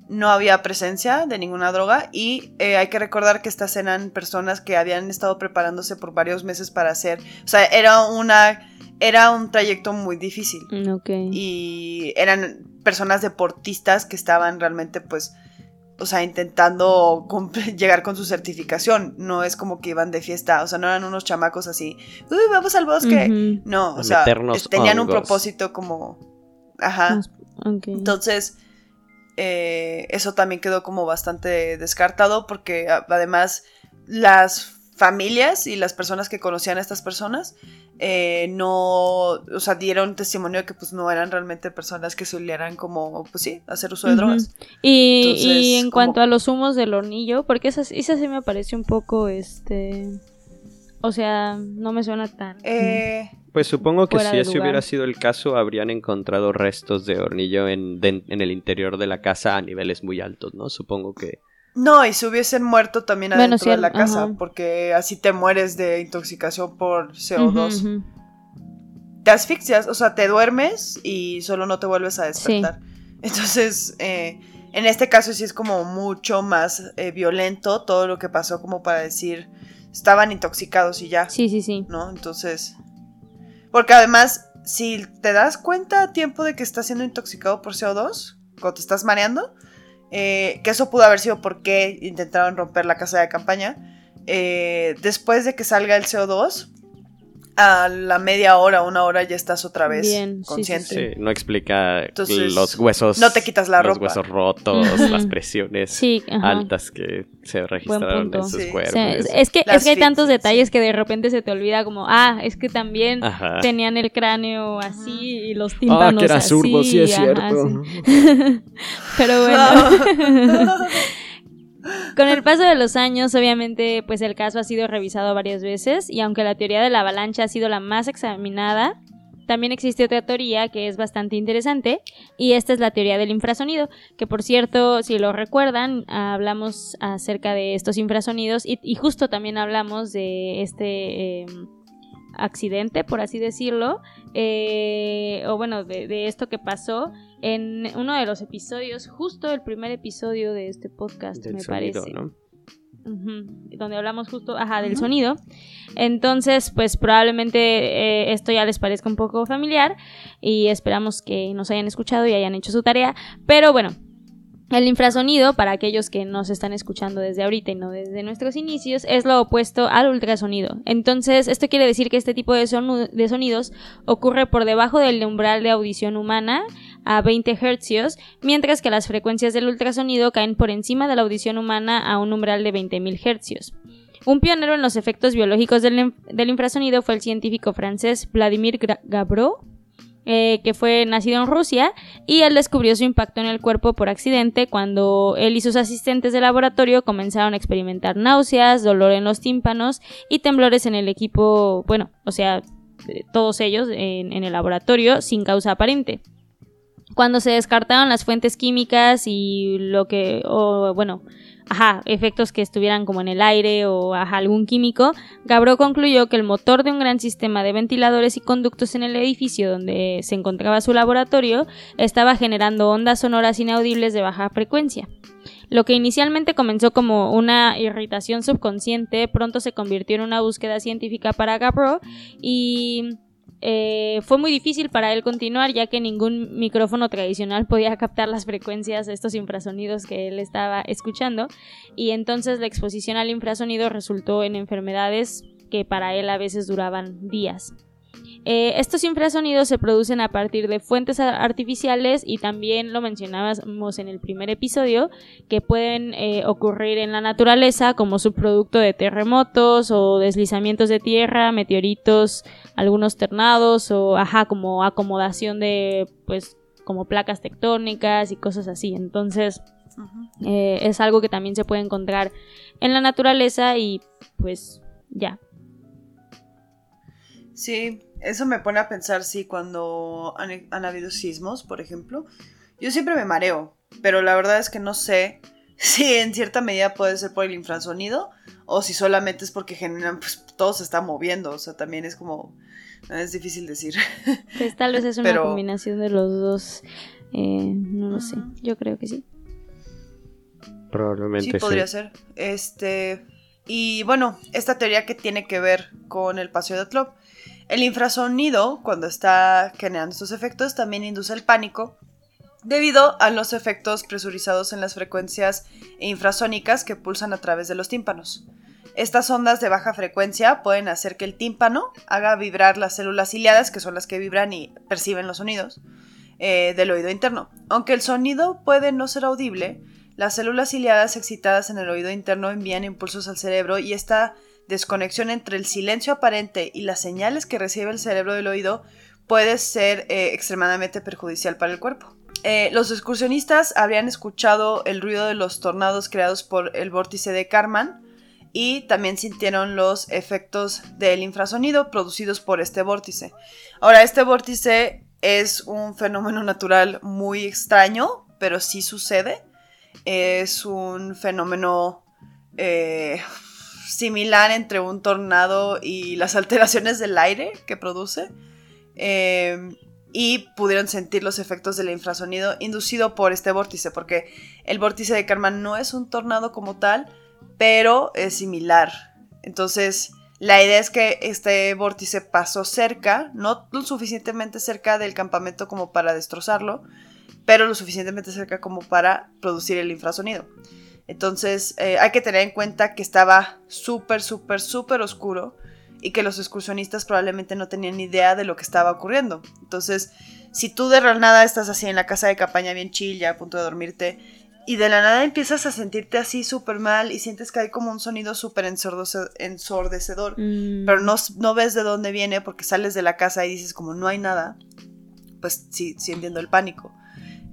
No había presencia de ninguna droga y eh, hay que recordar que estas eran personas que habían estado preparándose por varios meses para hacer, o sea, era una era un trayecto muy difícil. Y eran personas deportistas que estaban realmente pues o sea, intentando llegar con su certificación. No es como que iban de fiesta, o sea, no eran unos chamacos así, uy, vamos al bosque. No, o sea, tenían un propósito como... Ajá. Entonces, eh, eso también quedó como bastante descartado porque además las familias y las personas que conocían a estas personas eh, no, o sea, dieron testimonio de que pues no eran realmente personas que solieran como, pues sí, hacer uso de drogas. Y, en cuanto a los humos del hornillo, porque esa, esa sí me parece un poco, este, o sea, no me suena tan... Eh, pues supongo que si ese hubiera sido el caso, habrían encontrado restos de hornillo en, en el interior de la casa a niveles muy altos, ¿no? Supongo que no, y se hubiesen muerto también adentro de la casa, porque así te mueres de intoxicación por CO2. Te asfixias, o sea, te duermes y solo no te vuelves a despertar. Entonces, eh, en este caso sí es como mucho más eh, violento todo lo que pasó como para decir, estaban intoxicados y ya. Sí, sí, sí. ¿No? Entonces, porque además, si te das cuenta a tiempo de que estás siendo intoxicado por CO2, cuando te estás mareando, eh, que eso pudo haber sido porque intentaron romper la casa de campaña. Eh, después de que salga el CO2, a la media hora, una hora ya estás otra vez consciente. Sí, no explica los huesos. No te quitas la los huesos rotos, las presiones altas que se registraron en sus cuerpos. es, que, es que hay tantos detalles que de repente se te olvida como, ah, es que también tenían el cráneo así y los tímpanos Ah, que era zurdo, sí es cierto. Pero bueno. Con el paso de los años, obviamente, pues el caso ha sido revisado varias veces y aunque la teoría de la avalancha ha sido la más examinada, también existe otra teoría que es bastante interesante y esta es la teoría del infrasonido, que por cierto, si lo recuerdan, hablamos acerca de estos infrasonidos y, justo también hablamos de este... Em, accidente, por así decirlo, eh, o bueno, de, esto que pasó en uno de los episodios, justo el primer episodio de este podcast, me parece. donde hablamos justo, ajá, del sonido. Entonces, pues probablemente eh, esto ya les parezca un poco familiar y esperamos que nos hayan escuchado y hayan hecho su tarea. Pero bueno, el infrasonido, para aquellos que nos están escuchando desde ahorita y no desde nuestros inicios, es lo opuesto al ultrasonido. Entonces, esto quiere decir que este tipo de, de sonidos ocurre por debajo del umbral de audición humana a 20 Hz, mientras que las frecuencias del ultrasonido caen por encima de la audición humana a un umbral de 20.000 Hz. Un pionero en los efectos biológicos del, infrasonido fue el científico francés Vladimir Gabro, eh, que fue nacido en Rusia, y él descubrió su impacto en el cuerpo por accidente cuando él y sus asistentes de laboratorio comenzaron a experimentar náuseas, dolor en los tímpanos y temblores en el equipo, bueno, o sea, todos ellos en el laboratorio sin causa aparente cuando se descartaron las fuentes químicas y lo que, o bueno, ajá, efectos que estuvieran como en el aire o algún químico, Gabro concluyó que el motor de un gran sistema de ventiladores y conductos en el edificio donde se encontraba su laboratorio estaba generando ondas sonoras inaudibles de baja frecuencia. Lo que inicialmente comenzó como una irritación subconsciente pronto se convirtió en una búsqueda científica para Gabro y eh, fue muy difícil para él continuar ya que ningún micrófono tradicional podía captar las frecuencias de estos infrasonidos que él estaba escuchando y entonces la exposición al infrasonido resultó en enfermedades que para él a veces duraban días. Eh, estos infrasonidos se producen a partir de fuentes artificiales y también lo mencionábamos en el primer episodio que pueden eh, ocurrir en la naturaleza como subproducto de terremotos o deslizamientos de tierra, meteoritos, algunos ternados o ajá como acomodación de pues como placas tectónicas y cosas así. Entonces eh, es algo que también se puede encontrar en la naturaleza y pues ya. Sí, eso me pone a pensar si cuando han, habido sismos, por ejemplo, yo siempre me mareo, pero la verdad es que no sé si en cierta medida puede ser por el infrasonido o si solamente es porque generan, pues todo se está moviendo, o sea, también es como, es difícil decir. Pues tal vez es una combinación de los dos, eh, no lo sé, yo creo que sí. Probablemente sí. podría ser. Este, y bueno, esta teoría que tiene que ver con el paseo de club el infrasonido, cuando está generando estos efectos, también induce el pánico debido a los efectos presurizados en las frecuencias infrasónicas que pulsan a través de los tímpanos. Estas ondas de baja frecuencia pueden hacer que el tímpano haga vibrar las células ciliadas, que son las que vibran y perciben los sonidos, eh, del oído interno. Aunque el sonido puede no ser audible, las células ciliadas excitadas en el oído interno envían impulsos al cerebro y esta desconexión entre el silencio aparente y las señales que recibe el cerebro del oído puede ser eh, extremadamente perjudicial para el cuerpo. Eh, los excursionistas habrían escuchado el ruido de los tornados creados por el vórtice de Karman y también sintieron los efectos del infrasonido producidos por este vórtice. Ahora, este vórtice es un fenómeno natural muy extraño, pero sí sucede. Es un fenómeno eh, similar entre un tornado y las alteraciones del aire que produce. Em, y pudieron sentir los efectos del infrasonido inducido por este vórtice, porque el vórtice de Karma no es un tornado como tal, pero es similar. Entonces, la idea es que este vórtice pasó cerca, no lo suficientemente cerca del campamento como para destrozarlo, pero lo suficientemente cerca como para producir el infrasonido. Entonces, eh, hay que tener en cuenta que estaba súper, súper, súper oscuro y que los excursionistas probablemente no tenían ni idea de lo que estaba ocurriendo. Entonces, si tú de nada estás así en la casa de campaña bien chill, ya a punto de dormirte, y de la nada empiezas a sentirte así súper mal y sientes que hay como un sonido súper ensordecedor, mm. pero no, no, ves de dónde viene porque sales de la casa y dices como no hay nada, pues sí, sí entiendo el pánico.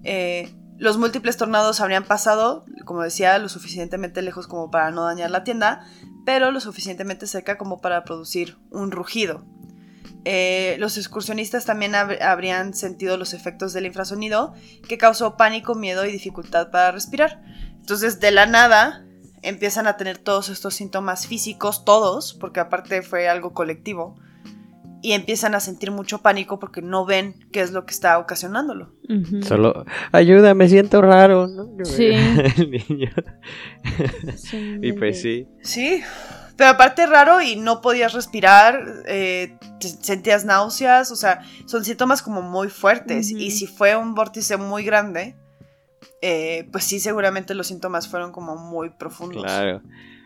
Eh, los múltiples tornados habrían pasado, como decía, lo suficientemente lejos como para no dañar la tienda, pero lo suficientemente cerca como para producir un rugido. Eh, los excursionistas también habrían sentido los efectos del infrasonido, que causó pánico, miedo y dificultad para respirar. Entonces, de la nada, empiezan a tener todos estos síntomas físicos, todos, porque aparte fue algo colectivo, y empiezan a sentir mucho pánico porque no ven qué es lo que está ocasionándolo. Solo, ayuda, me siento raro, ¿no? Sí. El niño. y pues sí. Sí, pero aparte raro y no podías respirar, eh, sentías náuseas, o sea, son síntomas como muy fuertes. Y si fue un vórtice muy grande, eh, pues sí, seguramente los síntomas fueron como muy profundos. Claro.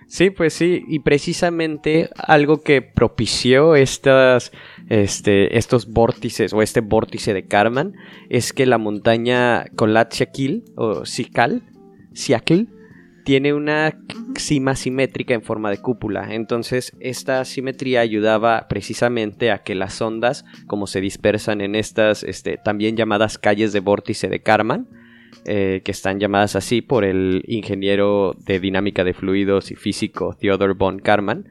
Sí, pues sí, y precisamente algo que propició estas, este, estos vórtices o este vórtice de Karman es que la montaña Kolatsiakil o Sikal, Siakil, tiene una cima simétrica en forma de cúpula. Entonces, esta simetría ayudaba precisamente a que las ondas, como se dispersan en estas este, también llamadas calles de vórtice de Karman, eh, que están llamadas así por el ingeniero de dinámica de fluidos y físico Theodor von Karman.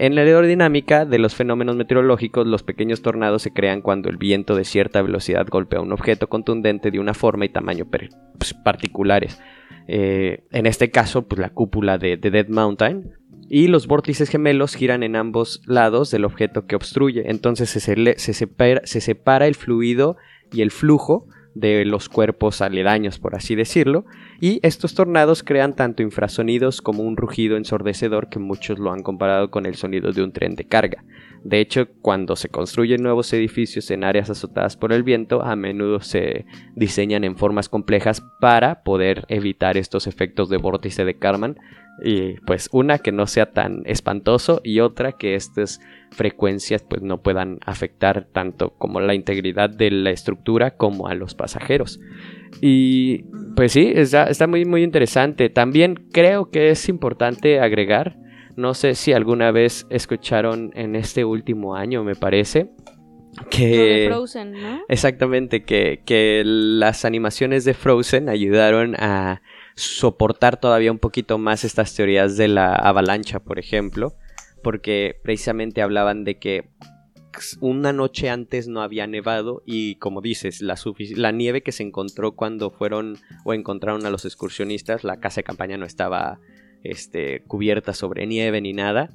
En la aerodinámica de los fenómenos meteorológicos, los pequeños tornados se crean cuando el viento de cierta velocidad golpea un objeto contundente de una forma y tamaño pues, particulares. Eh, en este caso, pues la cúpula de, Dead Mountain, y los vórtices gemelos giran en ambos lados del objeto que obstruye. Entonces se, se, separa, el fluido y el flujo de los cuerpos aledaños, por así decirlo, y estos tornados crean tanto infrasonidos como un rugido ensordecedor que muchos lo han comparado con el sonido de un tren de carga. De hecho, cuando se construyen nuevos edificios en áreas azotadas por el viento, a menudo se diseñan en formas complejas para poder evitar estos efectos de vórtice de Karman, y pues una que no sea tan espantoso y otra que estas frecuencias pues no puedan afectar tanto como la integridad de la estructura como a los pasajeros. Y pues sí, está, está muy muy interesante. También creo que es importante agregar, no sé si alguna vez escucharon en este último año me parece, que Frozen, ¿no? exactamente que, que las animaciones de Frozen ayudaron a soportar todavía un poquito más estas teorías de la avalancha, por ejemplo, porque precisamente hablaban de que una noche antes no había nevado y como dices, la, nieve que se encontró cuando fueron o encontraron a los excursionistas, la casa de campaña no estaba este, cubierta sobre nieve ni nada,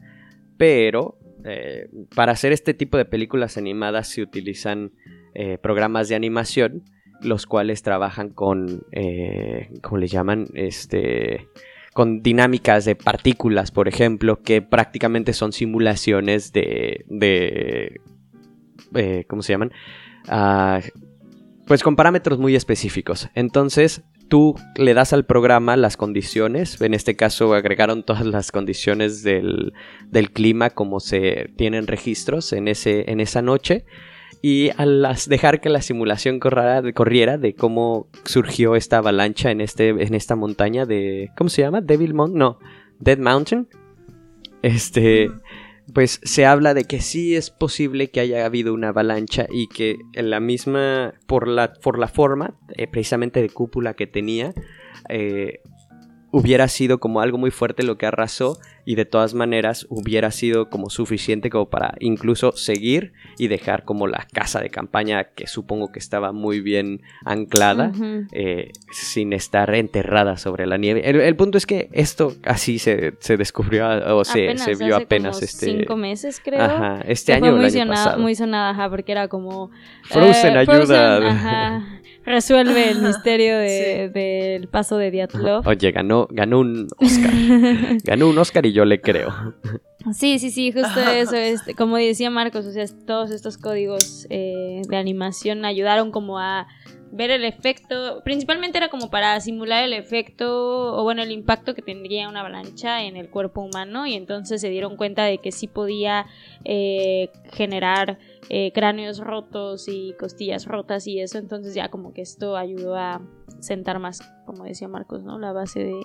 pero eh, para hacer este tipo de películas animadas se utilizan eh, programas de animación los cuales trabajan con, eh, ¿cómo le llaman? Este, con dinámicas de partículas, por ejemplo, que prácticamente son simulaciones de, de eh, ¿cómo se llaman? Ah, pues con parámetros muy específicos. Entonces, tú le das al programa las condiciones, en este caso agregaron todas las condiciones del, del clima como se tienen registros en, ese, en esa noche y al dejar que la simulación corriera, de cómo surgió esta avalancha en, este, en esta montaña de... ¿Cómo se llama? Devil Mountain? No, Dead Mountain. Este... pues se habla de que sí es posible que haya habido una avalancha y que en la misma, por la, por la forma eh, precisamente de cúpula que tenía, eh, hubiera sido como algo muy fuerte lo que arrasó y de todas maneras hubiera sido como suficiente como para incluso seguir y dejar como la casa de campaña que supongo que estaba muy bien anclada eh, sin estar enterrada sobre la nieve. El, punto es que esto así se, descubrió o se, se vio apenas este cinco meses creo. Ajá, este año muy, el año pasado. muy sonada, porque era como Frozen eh, ayuda. resuelve el misterio del paso de Diatlov. Oye, ganó, ganó un Oscar. ganó un Oscar y yo le creo. Sí, sí, sí, justo eso. Este, como decía Marcos, o sea, todos estos códigos eh, de animación ayudaron como a ver el efecto, principalmente era como para simular el efecto o bueno, el impacto que tendría una avalancha en el cuerpo humano y entonces se dieron cuenta de que sí podía eh, generar eh, cráneos rotos y costillas rotas y eso, entonces ya como que esto ayudó a sentar más, como decía Marcos, ¿no? La base de...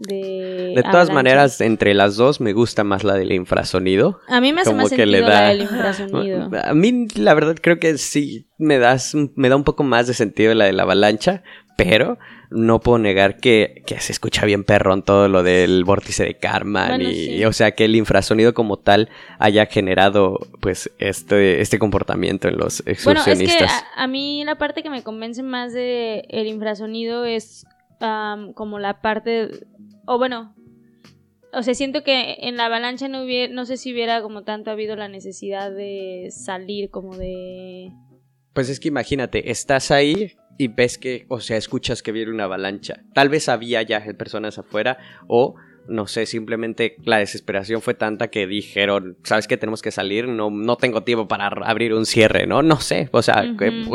De, de todas maneras, entre las dos me gusta más la del infrasonido. A mí me hace más sentido la del infrasonido. A mí la verdad creo que sí me, das, me da un poco más de sentido la de la avalancha, pero no puedo negar que, se escucha bien perrón todo lo del vórtice de Karman y, o sea que el infrasonido como tal haya generado pues este, este comportamiento en los excursionistas. Bueno, es que a, mí la parte que me convence más de el infrasonido es como la parte o bueno o sea, siento que en la avalancha no hubiera, no sé si hubiera como tanto habido la necesidad de salir como de pues es que imagínate, estás ahí y ves que, o sea, escuchas que viene una avalancha. Tal vez había ya personas afuera o no sé, simplemente la desesperación fue tanta que dijeron, ¿sabes qué? Tenemos que salir, no, no tengo tiempo para abrir un cierre, ¿no? No sé, o sea,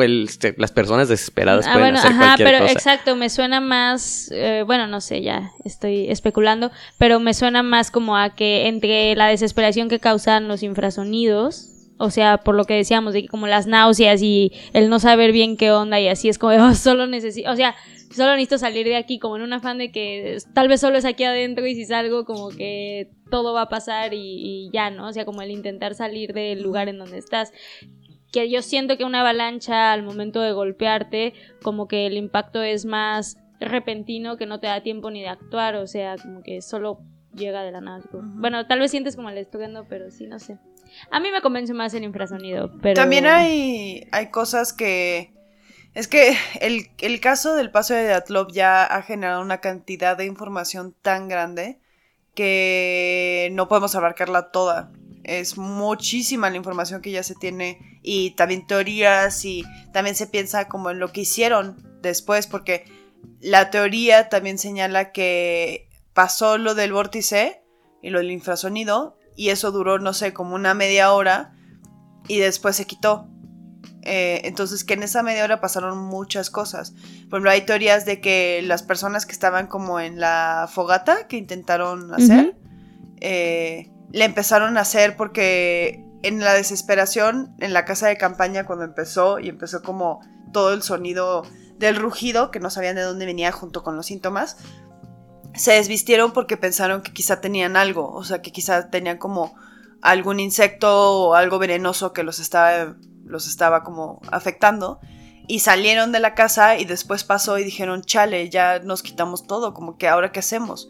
este, las personas desesperadas ah, pueden hacer ajá, pero exacto, me suena más, eh, bueno, no sé, ya estoy especulando, pero me suena más como a que entre la desesperación que causan los infrasonidos, o sea, por lo que decíamos, de que como las náuseas y el no saber bien qué onda y así es como, oh, solo necesito, o sea, solo necesito salir de aquí como en un afán de que tal vez solo es aquí adentro y si salgo como que todo va a pasar y, ya, ¿no? O sea, como el intentar salir del lugar en donde estás que yo siento que una avalancha al momento de golpearte, como que el impacto es más repentino, que no te da tiempo ni de actuar, o sea, como que solo llega de la nada. Bueno, tal vez sientes como el estruendo, pero sí, no sé. A mí me convence más el infrasonido, pero... También hay, hay cosas que... Es que el, caso del paso de Datlov ya ha generado una cantidad de información tan grande que no podemos abarcarla toda. Es muchísima la información que ya se tiene y también teorías y también se piensa como en lo que hicieron después porque la teoría también señala que pasó lo del vórtice y lo del infrasonido y eso duró, no sé, como una media hora y después se quitó. Eh, entonces que en esa media hora pasaron muchas cosas. Por ejemplo, hay teorías de que las personas que estaban como en la fogata que intentaron hacer, eh, le empezaron a hacer porque en la desesperación, en la casa de campaña cuando empezó y empezó como todo el sonido del rugido, que no sabían de dónde venía junto con los síntomas, se desvistieron porque pensaron que quizá tenían algo, o sea, que quizá tenían como algún insecto o algo venenoso que los estaba, los estaba como afectando. Y salieron de la casa y después pasó y dijeron, chale, ya nos quitamos todo, como que ahora qué hacemos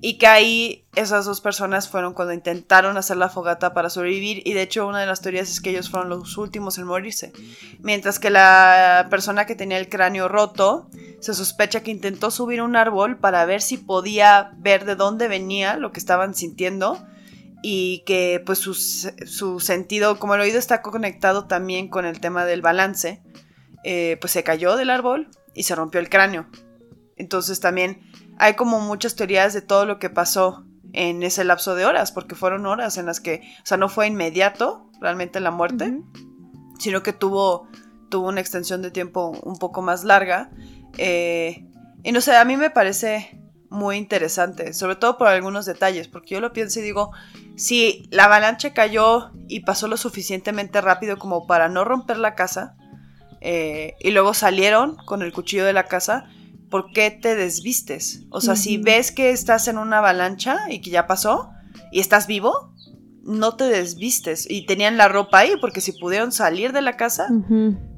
y que ahí esas dos personas fueron cuando intentaron hacer la fogata para sobrevivir y de hecho una de las teorías es que ellos fueron los últimos en morirse. Mientras que la persona que tenía el cráneo roto se sospecha que intentó subir un árbol para ver si podía ver de dónde venía lo que estaban sintiendo y que pues su, su sentido, como el oído está conectado también con el tema del balance, eh, pues se cayó del árbol y se rompió el cráneo. Entonces también hay como muchas teorías de todo lo que pasó en ese lapso de horas, porque fueron horas en las que, o sea, no fue inmediato realmente la muerte, sino que tuvo, tuvo una extensión de tiempo un poco más larga. Eh, y no sé, a mí me parece muy interesante, sobre todo por algunos detalles, porque yo lo pienso y digo, si la avalancha cayó y pasó lo suficientemente rápido como para no romper la casa, eh, y luego salieron con el cuchillo de la casa, ¿por qué te desvistes? O sea, si ves que estás en una avalancha y que ya pasó y estás vivo, no te desvistes. Y tenían la ropa ahí, porque si pudieron salir de la casa,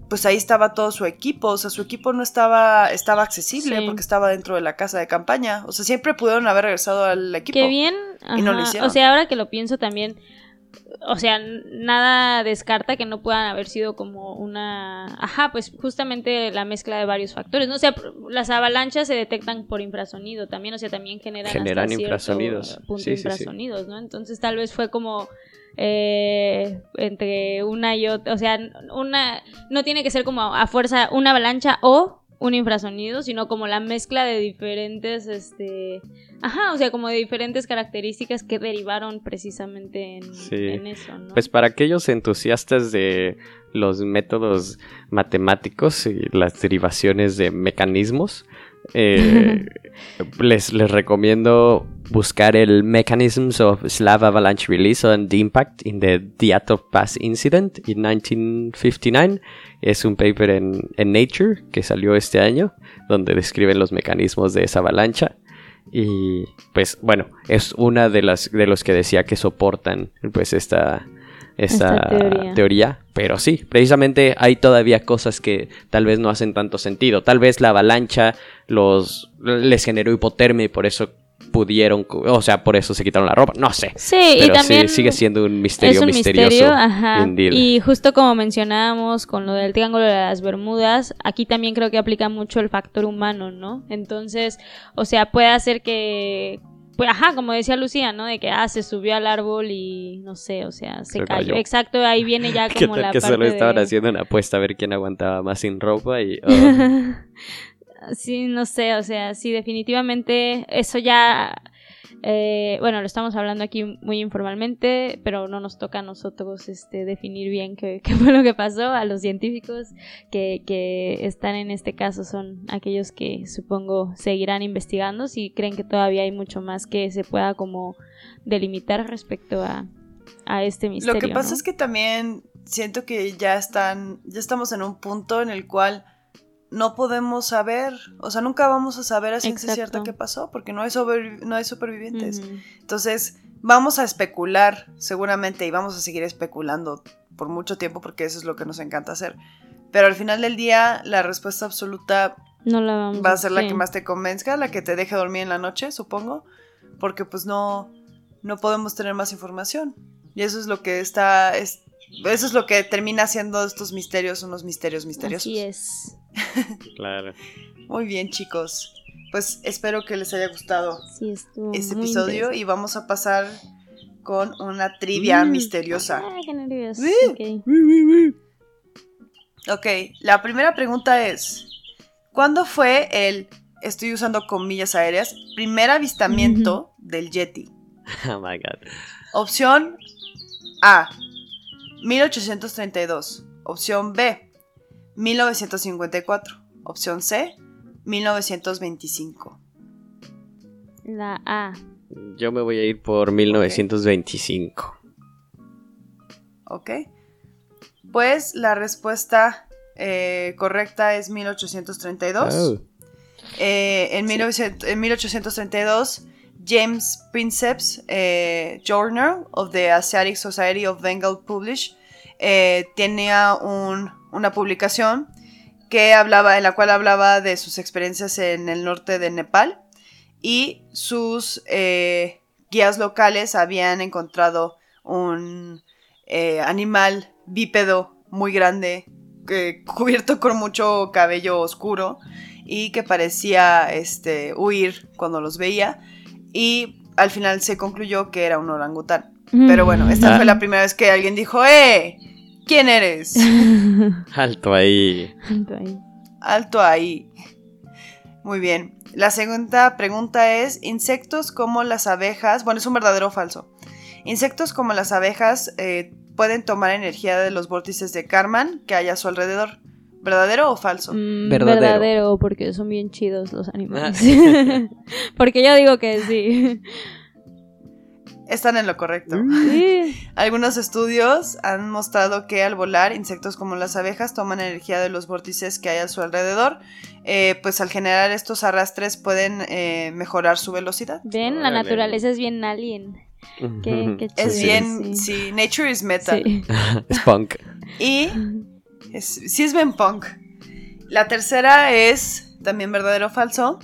pues ahí estaba todo su equipo. O sea, su equipo no estaba, estaba accesible porque estaba dentro de la casa de campaña. O sea, siempre pudieron haber regresado al equipo. Qué bien. Y no lo hicieron. O sea, ahora que lo pienso también o sea, nada descarta que no puedan haber sido como una, ajá, pues justamente la mezcla de varios factores, ¿no? O sea, las avalanchas se detectan por infrasonido también, o sea, también generan, generan infrasonidos, punto infrasonidos, ¿no? Entonces tal vez fue como eh, entre una y otra, o sea, una, no tiene que ser como a fuerza una avalancha o un infrasonido, sino como la mezcla de diferentes, este, ajá, o sea, como de diferentes características que derivaron precisamente en, eso, ¿no? Pues para aquellos entusiastas de los métodos matemáticos y las derivaciones de mecanismos, eh, les, recomiendo buscar el Mechanisms of Slav Avalanche Release and Impact in the Diatov Pass Incident in 1959. Es un paper en, Nature que salió este año, donde describen los mecanismos de esa avalancha. Y pues bueno, es una de las de los que decía que soportan pues esta, esta, teoría. teoría. Pero sí, precisamente hay todavía cosas que tal vez no hacen tanto sentido. Tal vez la avalancha los les generó hipotermia y por eso pudieron, o sea, por eso se quitaron la ropa, no sé. Sí, y también sigue siendo un misterio misterioso. ajá. Y justo como mencionábamos con lo del Triángulo de las Bermudas, aquí también creo que aplica mucho el factor humano, ¿no? Entonces, o sea, puede hacer que pues ajá, como decía Lucía, ¿no? De que ah, se subió al árbol y no sé, o sea, se, cayó. Exacto, ahí viene ya como la que parte solo estaban haciendo una apuesta a ver quién aguantaba más sin ropa y oh. sí, no sé, o sea, sí, definitivamente eso ya, eh, bueno, lo estamos hablando aquí muy informalmente, pero no nos toca a nosotros este, definir bien qué, fue lo que pasó. A los científicos que, que están en este caso son aquellos que supongo seguirán investigando si creen que todavía hay mucho más que se pueda como delimitar respecto a, a este misterio. Lo que pasa es que también siento que ya están, ya estamos en un punto en el cual no podemos saber, o sea, nunca vamos a saber a ciencia cierta qué pasó, porque no hay, no hay supervivientes. Entonces, vamos a especular seguramente y vamos a seguir especulando por mucho tiempo porque eso es lo que nos encanta hacer. Pero al final del día, la respuesta absoluta no la vamos va a ser la que más te convenzca, la que te deje dormir en la noche, supongo, porque pues no, no podemos tener más información. Y eso es lo que está, es, eso es lo que termina siendo estos misterios unos misterios misteriosos. Así es. claro. Muy bien, chicos. Pues espero que les haya gustado este episodio y vamos a pasar con una trivia misteriosa. Ah, qué ok, la primera pregunta es, ¿cuándo fue el, estoy usando comillas aéreas, primer avistamiento del Yeti? Oh my god. Opción A, 1832. Opción B, 1954. Opción C, 1925. La A. Yo me voy a ir por 1925. Ok. Pues la respuesta eh, correcta es 1832. Eh, en, en 1832, James Princeps eh, Journal of the Asiatic Society of Bengal Publish tenía un, una publicación que hablaba, en la cual hablaba de sus experiencias en el norte de Nepal y sus eh, guías locales habían encontrado un eh, animal bípedo muy grande, cubierto con mucho cabello oscuro y que parecía este, huir cuando los veía y al final se concluyó que era un orangután. Pero bueno, esta fue la primera vez que alguien dijo, ¡eh! ¿Quién eres? Alto ahí. Alto ahí. Alto ahí. Muy bien. La segunda pregunta es, ¿insectos como las abejas, bueno, es un verdadero o falso? ¿Insectos como las abejas eh, pueden tomar energía de los vórtices de Karman que hay a su alrededor? ¿Verdadero o falso? Mm, verdadero. porque son bien chidos los animales. porque yo digo que sí. Están en lo correcto. Algunos estudios han mostrado que al volar, insectos como las abejas toman energía de los vórtices que hay a su alrededor. Eh, pues al generar estos arrastres pueden eh, mejorar su velocidad. Ven, la naturaleza es bien alien. es bien, sí. Nature is metal. es punk. Y sí es bien punk. La tercera es también verdadero o falso.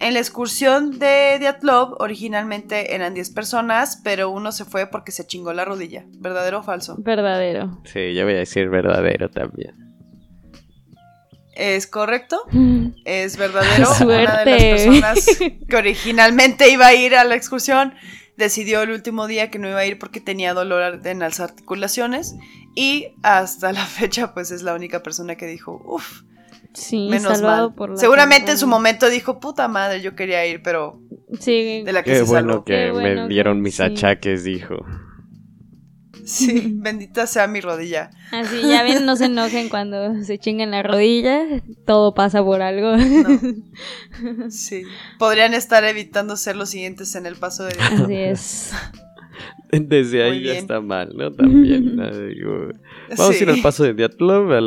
En la excursión de Diatlov originalmente eran 10 personas, pero uno se fue porque se chingó la rodilla. ¿Verdadero o falso? Verdadero. Sí, yo voy a decir verdadero también. Es correcto, es verdadero. Una de las personas que originalmente iba a ir a la excursión decidió el último día que no iba a ir porque tenía dolor en las articulaciones y hasta la fecha pues es la única persona que dijo, uff, Sí, Menos mal. Por Seguramente en su momento dijo, puta madre, yo quería ir, pero sí. de la que Qué se bueno que me dieron mis achaques, dijo. Sí, bendita sea mi rodilla. Así, ya ven, no se enojen cuando se chingan la rodilla, todo pasa por algo. Sí, podrían estar evitando ser los siguientes en el paso de Así es. Desde ahí ya está mal, ¿no? También. vamos a ir al paso de Diatlov, a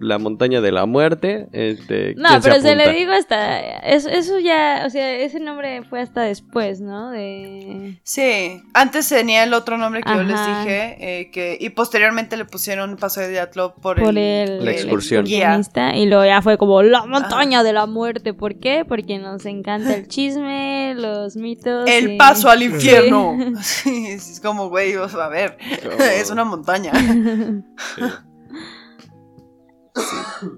la montaña de la muerte. Este, no, pero se, le digo hasta. Eso, ya. O sea, ese nombre fue hasta después, ¿no? De... Sí. Antes tenía el otro nombre que yo les dije. Eh, que, y posteriormente le pusieron paso de Diatlov por, el, la excursión. y luego ya fue como la montaña de la muerte. ¿Por qué? Porque nos encanta el chisme, los mitos. El paso al infierno. Sí, es como, güey, a ver, es una montaña.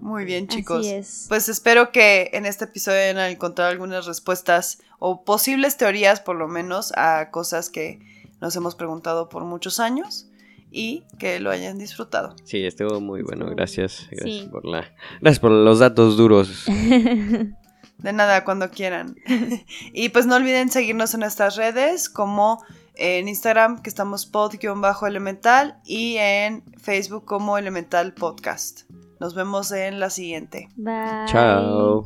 Muy bien, chicos. Pues espero que en este episodio hayan encontrado algunas respuestas o posibles teorías, por lo menos, a cosas que nos hemos preguntado por muchos años y que lo hayan disfrutado. Sí, estuvo muy bueno. Gracias. Gracias, por, la... gracias por los datos duros. De nada, cuando quieran. y pues no olviden seguirnos en nuestras redes como en Instagram que estamos pod-elemental y en Facebook como Elemental Podcast. Nos vemos en la siguiente. Bye. Chao.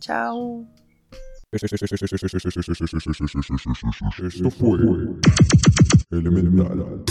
Chao. Esto fue Elemental.